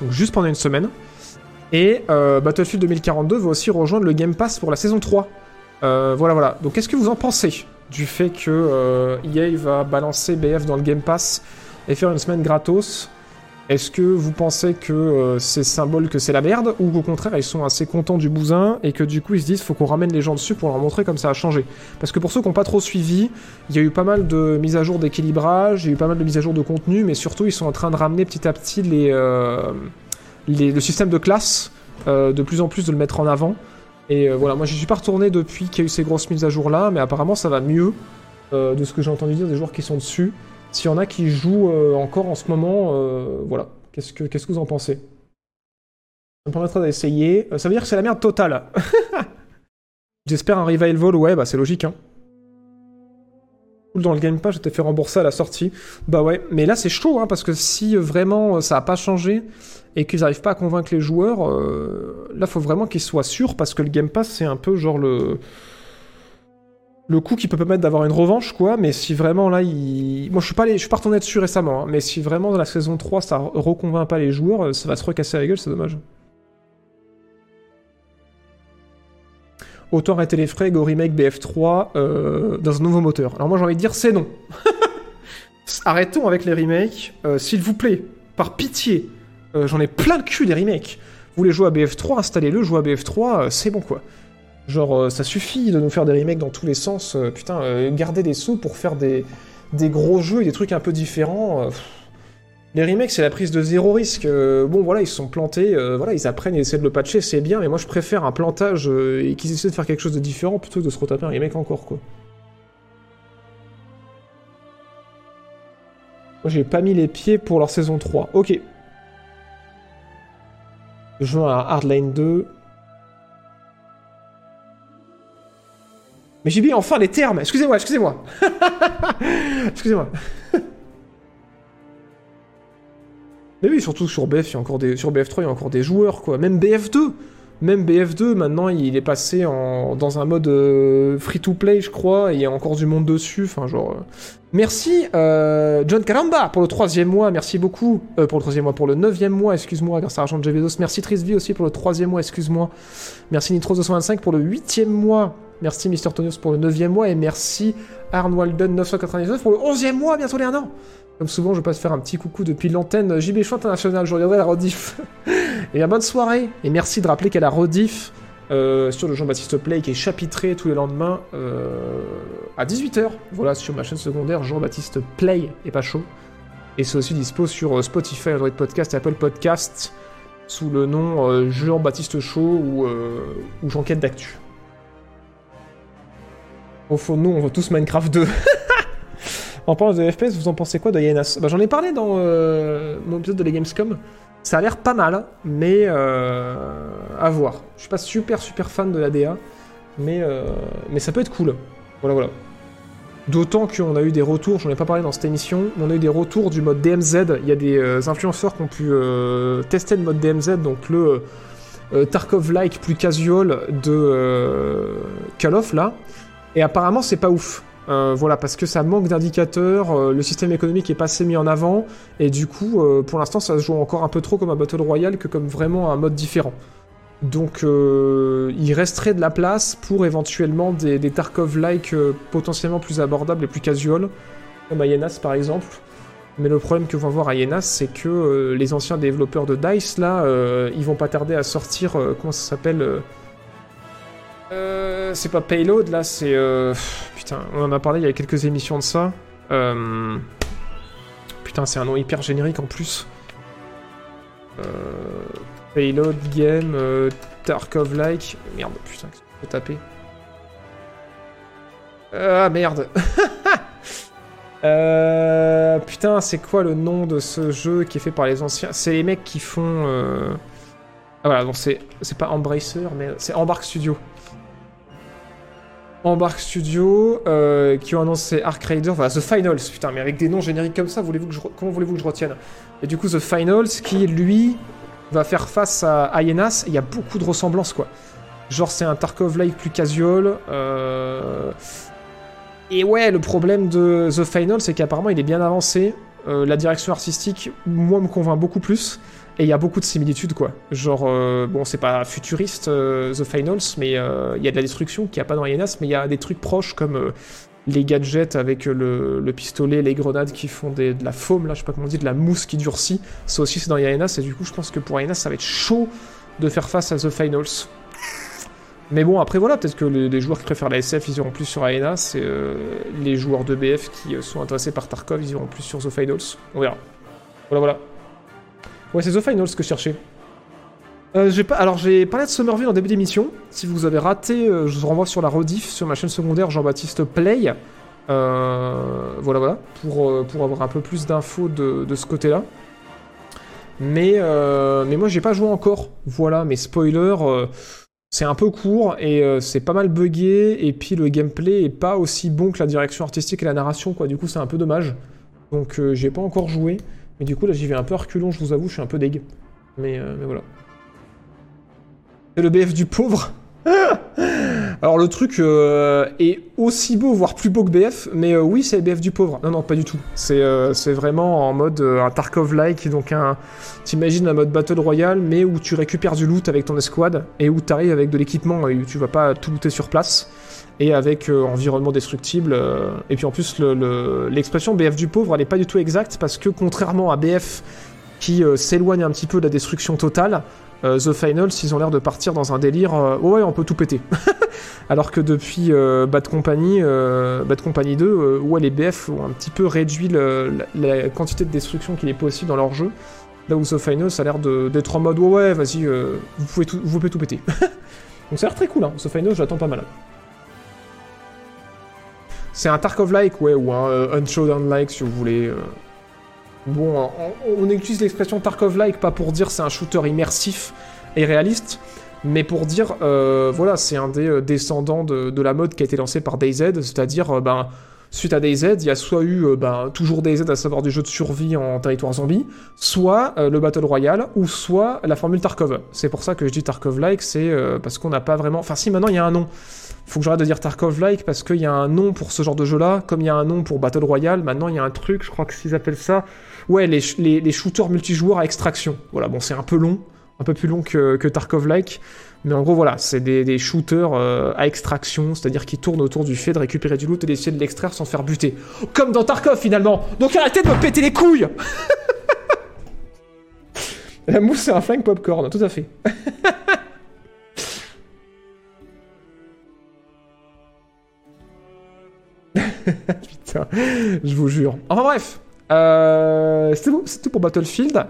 Donc juste pendant une semaine. Et euh, Battlefield 2042 va aussi rejoindre le Game Pass pour la saison 3. Euh, voilà, voilà. Donc qu'est-ce que vous en pensez du fait que euh, EA va balancer BF dans le Game Pass et faire une semaine gratos? Est-ce que vous pensez que euh, c'est symbole que c'est la merde ou qu'au contraire ils sont assez contents du bousin et que du coup ils se disent faut qu'on ramène les gens dessus pour leur montrer comme ça a changé? Parce que pour ceux qui n'ont pas trop suivi, il y a eu pas mal de mises à jour d'équilibrage, il y a eu pas mal de mises à jour de contenu, mais surtout ils sont en train de ramener petit à petit les, le système de classe, euh, de plus en plus de le mettre en avant. Et euh, voilà, moi je suis pas retourné depuis qu'il y a eu ces grosses mises à jour là, mais apparemment ça va mieux euh, de ce que j'ai entendu dire des joueurs qui sont dessus. S'il y en a qui jouent encore en ce moment, voilà. Qu'est-ce que, que vous en pensez? Ça me permettra d'essayer. Ça veut dire que c'est la merde totale. J'espère un revival, ouais, bah c'est logique, hein. Dans le Game Pass, j'étais fait rembourser à la sortie. Bah ouais, mais là c'est chaud, hein, parce que si euh, vraiment euh, ça a pas changé et qu'ils arrivent pas à convaincre les joueurs, euh, là faut vraiment qu'ils soient sûrs, parce que le Game Pass c'est un peu genre le le coup qui peut permettre d'avoir une revanche, quoi, mais si vraiment là, il... moi je suis pas, allé- je suis pas retourné dessus récemment, hein, mais si vraiment dans la saison 3 ça re- reconvainc pas les joueurs, ça va se recasser la gueule, c'est dommage. Autant arrêter les frais, go remake BF3 euh, dans un nouveau moteur. Alors moi j'ai envie de dire c'est non. Arrêtons avec les remakes, euh, s'il vous plaît, par pitié. Euh, J'en ai plein le cul des remakes. Vous voulez jouer à BF3, installez-le, jouez à BF3, euh, c'est bon quoi. Genre, ça suffit de nous faire des remakes dans tous les sens. putain, garder des sous pour faire des, gros jeux et des trucs un peu différents. Les remakes, c'est la prise de zéro risque. euh, bon, voilà, ils sont plantés, euh, voilà, ils apprennent et essaient de le patcher, c'est bien, mais moi je préfère un plantage euh, et qu'ils essaient de faire quelque chose de différent plutôt que de se retaper un remake encore, quoi. Moi, j'ai pas mis les pieds pour leur saison 3. Ok. Juin à Hardline 2. Mais j'ai mis enfin les termes. Excusez-moi, excusez-moi. excusez-moi. Mais oui, surtout sur BF, il y a encore des sur BF3, il y a encore des joueurs quoi. Même BF2. Même BF2 maintenant, il est passé en dans un mode free to play, je crois, et il y a encore du monde dessus, enfin genre euh. Merci euh, John Caramba pour le troisième mois, merci beaucoup. Euh, pour le troisième mois, pour le neuvième mois, excuse-moi, grâce à l'argent de Jevedos. Merci Trisby aussi pour le troisième mois, excuse-moi. Merci Nitro225 pour le huitième mois. Merci Mister Tonios pour le 9 mois et merci Arnwalden 999 pour le 11e mois, bientôt les un an. Comme souvent, je passe faire un petit coucou depuis l'antenne JB Show International, je regarderai la rediff. et bien bonne soirée et merci de rappeler qu'elle a rediff euh, sur le Jean-Baptiste Play qui est chapitré tous les lendemains euh, à 18h. Voilà, sur ma chaîne secondaire Jean-Baptiste Play et pas chaud. Et c'est aussi dispo sur euh, Spotify, Android Podcast et Apple Podcast sous le nom Jean-Baptiste Show ou, ou J'enquête d'actu. Au fond, nous, on veut tous Minecraft 2. en parlant de FPS, vous en pensez quoi de Yenas bah, J'en ai parlé dans euh, mon épisode de les Gamescom. Ça a l'air pas mal, mais euh, à voir. Je suis pas super super fan de la DA, mais, euh, mais ça peut être cool. Voilà, voilà. D'autant qu'on a eu des retours, j'en ai pas parlé dans cette émission, mais on a eu des retours du mode DMZ. Il y a des influenceurs qui ont pu tester le mode DMZ, donc le Tarkov-like plus casual de Call là. Et apparemment, c'est pas ouf. Euh, voilà, parce que ça manque d'indicateurs, euh, le système économique est pas assez mis en avant, et du coup, euh, pour l'instant, ça se joue encore un peu trop comme un Battle Royale que comme vraiment un mode différent. Donc, il resterait de la place pour éventuellement des, Tarkov-like potentiellement plus abordables et plus casual, comme Ayenas par exemple. Mais le problème que vont avoir Ayenas, c'est que les anciens développeurs de DICE, là, ils vont pas tarder à sortir, comment ça s'appelle euh, c'est pas Payload, là, c'est... euh, Putain, on en a parlé il y a quelques émissions de ça. Euh, Putain, c'est un nom hyper générique en plus. Payload Game, Tarkov-like... Merde, putain, qu'est-ce que je taper Ah, merde Putain, c'est quoi le nom de ce jeu qui est fait par les anciens? C'est les mecs qui font... Ah voilà, donc c'est pas Embracer, mais c'est Embark Studio. Embark Studio, euh, qui ont annoncé Ark Raider, voilà, The Finals, putain, mais avec des noms génériques comme ça, voulez-vous que je comment voulez-vous que je retienne? Et du coup, The Finals, qui, lui, va faire face à Ayenas, il y a beaucoup de ressemblances, quoi. Genre, c'est un Tarkov-like plus casual, euh... Et ouais, le problème de The Final, c'est qu'apparemment, il est bien avancé, euh, la direction artistique, moi, me convainc beaucoup plus, et il y a beaucoup de similitudes, quoi. Genre, euh, bon, c'est pas futuriste, euh, The Finals, mais euh, il y a de la destruction qu'il n'y a pas dans Ienas, mais il y a des trucs proches comme les gadgets avec le, le pistolet, les grenades qui font de la foam, là, je sais pas comment on dit, de la mousse qui durcit. Ça aussi, c'est dans Yaenas, et du coup, je pense que pour Yaenas, ça va être chaud de faire face à The Finals. Mais bon, après, voilà, peut-être que les, joueurs qui préfèrent la SF, ils iront plus sur Aenas, et euh, les joueurs de BF qui sont intéressés par Tarkov, ils iront plus sur The Finals. On verra. Voilà, voilà. Ouais, c'est The Finals que je cherchais. Euh. Alors, j'ai parlé de Somerville en début d'émission. Si vous avez raté, euh, je vous renvoie sur la rediff sur ma chaîne secondaire Jean-Baptiste Play. Euh, voilà, voilà, pour, pour avoir un peu plus d'infos de, de ce côté-là. Mais, mais moi, j'ai pas joué encore. Voilà, mes spoilers, euh, c'est un peu court et c'est pas mal buggé. Et puis, le gameplay est pas aussi bon que la direction artistique et la narration, quoi. Du coup, c'est un peu dommage. Donc, j'ai pas encore joué. Mais du coup, là, j'y vais un peu à reculons, je vous avoue, je suis un peu deg. Mais, euh, voilà. C'est le BF du pauvre. Alors le truc euh, est aussi beau, voire plus beau que BF, mais euh, oui, c'est le BF du pauvre. Non, non, pas du tout. C'est euh, vraiment en mode un Tarkov-like, donc un... T'imagines un mode Battle Royale, mais où tu récupères du loot avec ton escouade, et où t'arrives avec de l'équipement, et où tu vas pas tout looter sur place, et avec euh, environnement destructible. euh, et puis en plus, le- le- l'expression BF du pauvre, elle est pas du tout exacte, parce que contrairement à BF, qui euh, s'éloigne un petit peu de la destruction totale, The Finals, ils ont l'air de partir dans un délire. oh ouais, on peut tout péter. Alors que depuis Bad Company, Bad Company 2, euh, ouais, les BF ont un petit peu réduit la, quantité de destruction qu'il est possible dans leur jeu. Là où The Finals a l'air d'être en mode ouais, ouais, vas-y, vous, pouvez tout, vous pouvez tout péter. Donc ça a l'air très cool, hein. The Finals, j'attends pas mal. C'est un Tarkov-like, ouais, ou un euh, Unshowdown-like si vous voulez. euh. Bon, on, utilise l'expression Tarkov-like pas pour dire c'est un shooter immersif et réaliste, mais pour dire, euh, voilà, c'est un des euh, descendants de, la mode qui a été lancée par DayZ, c'est-à-dire, ben, suite à DayZ, il y a soit eu, ben, toujours DayZ, à savoir du jeu de survie en territoire zombie, soit le Battle Royale, ou soit la formule Tarkov. C'est pour ça que je dis Tarkov-like, c'est parce qu'on n'a pas vraiment... Enfin si, maintenant il y a un nom. Faut que j'arrête de dire Tarkov-like, parce qu'il y a un nom pour ce genre de jeu-là, comme il y a un nom pour Battle Royale, maintenant il y a un truc, je crois que s'ils appellent ça... Ouais, les, shooters multijoueurs à extraction. Voilà, bon, c'est un peu long, un peu plus long que, Tarkov-like, mais en gros, voilà, c'est des, shooters euh, à extraction, c'est-à-dire qui tournent autour du fait de récupérer du loot et d'essayer de l'extraire sans faire buter. Comme dans Tarkov, finalement Donc arrêtez de me péter les couilles La mousse, c'est un flingue popcorn, tout à fait. Putain, je vous jure. Enfin bref, euh, tout- c'est tout pour Battlefield.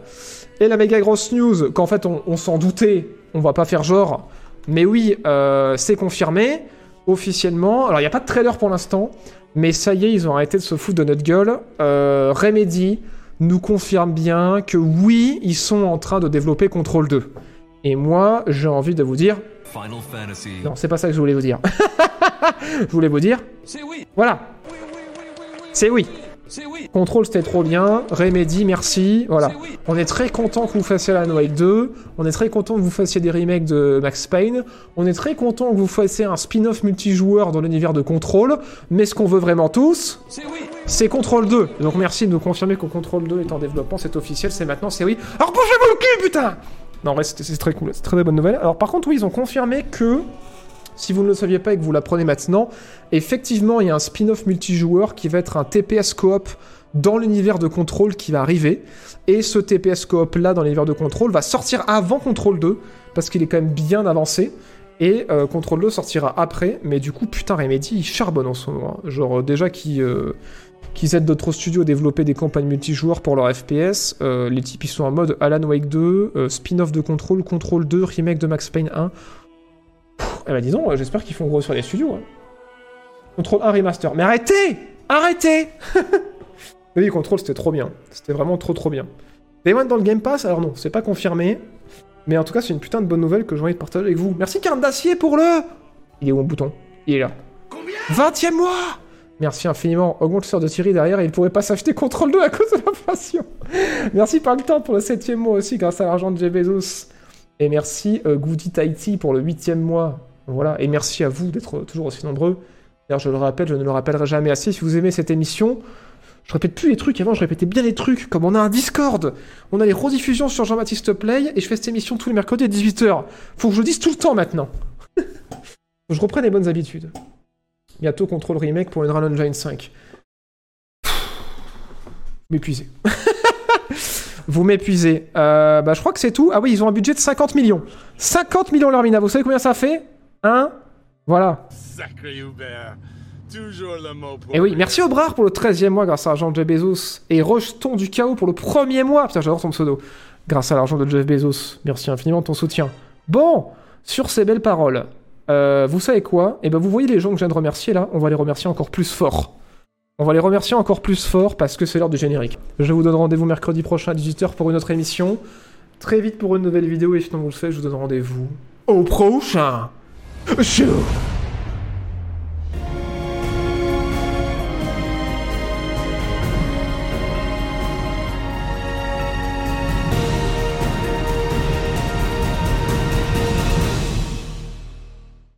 Et la méga grosse news, qu'en fait on, on s'en doutait, on va pas faire genre, mais oui, euh, c'est confirmé officiellement. Alors il n'y a pas de trailer pour l'instant, mais ça y est, ils ont arrêté de se foutre de notre gueule. Euh, Remedy nous confirme bien que oui, ils sont en train de développer Control 2. Et moi, j'ai envie de vous dire, Final Fantasy. non, c'est pas ça que je voulais vous dire. je voulais vous dire, C'est oui, voilà, c'est oui. oui, Control c'était trop bien, Remedy merci, voilà. oui. On est très content que vous fassiez la Noël 2, on est très content que vous fassiez des remakes de Max Payne, on est très content que vous fassiez un spin-off multijoueur dans l'univers de Control, mais ce qu'on veut vraiment tous, C'est oui. Control 2. Donc merci de nous confirmer que Control 2 est en développement, c'est officiel, c'est maintenant, c'est oui. Alors bougez-vous le cul, putain Non, en vrai, c'était- c'est très cool, c'est très très bonne nouvelle. Alors par contre, oui, ils ont confirmé que, si vous ne le saviez pas et que vous l'apprenez maintenant, effectivement, il y a un spin-off multijoueur qui va être un TPS coop dans l'univers de Control qui va arriver. Et ce TPS coop là dans l'univers de Control va sortir avant Control 2, parce qu'il est quand même bien avancé. Et euh, Control 2 sortira après, mais du coup, putain, Remedy, il charbonne en ce moment. hein. Genre, euh, déjà euh, qu'ils aident d'autres studios à développer des campagnes multijoueurs pour leur FPS. les types, ils sont en mode Alan Wake 2, euh, spin-off de Control, Control 2, remake de Max Payne 1. Pff, eh ben dis donc, euh, j'espère qu'ils font gros sur les studios. hein. Control 1 remaster. Mais arrêtez Arrêtez Oui, Control, c'était trop bien. C'était vraiment trop trop bien. Day One dans le Game Pass, alors non, c'est pas confirmé. Mais en tout cas, c'est une putain de bonne nouvelle que j'ai envie de partager avec vous. Merci Carne d'Acier pour le... Il est où mon bouton? Il est là. 20 e mois Merci infiniment. Augmente le sort de Thierry derrière et il pourrait pas s'acheter Control 2 à cause de l'inflation. merci par le temps pour le 7 e mois aussi grâce à l'argent de Jeff Bezos. Et merci euh, Goody Tahiti pour le 8 e mois. Voilà. Et merci à vous d'être toujours aussi nombreux. D'ailleurs, je le rappelle, je ne le rappellerai jamais assez. Si vous aimez cette émission, je répète plus les trucs. Avant, je répétais bien les trucs. Comme on a un Discord, on a les rediffusions sur Jean-Baptiste Play et je fais cette émission tous les mercredis à 18h. Faut que je le dise tout le temps maintenant. Faut que je reprenne les bonnes habitudes. Bientôt contrôle remake pour Unreal Engine 5. M'épuisez. Vous m'épuisez. Euh, bah, je crois que c'est tout. Ah oui, ils ont un budget de 50 millions. 50 millions leur mina. Vous savez combien ça fait? Hein Voilà. Sacré Hubert. Toujours le mot pour Et oui, merci Obrard pour le 13e mois grâce à l'argent de Jeff Bezos. Et Rejeton du Chaos pour le premier mois. Putain, j'adore ton pseudo. Grâce à l'argent de Jeff Bezos. Merci infiniment de ton soutien. Bon, sur ces belles paroles, euh, vous savez quoi? Eh ben, vous voyez les gens que je viens de remercier là On va les remercier encore plus fort. On va les remercier encore plus fort parce que c'est l'heure du générique. Je vous donne rendez-vous mercredi prochain à 18h pour une autre émission. Très vite pour une nouvelle vidéo et sinon vous le savez, je vous donne rendez-vous au prochain. show.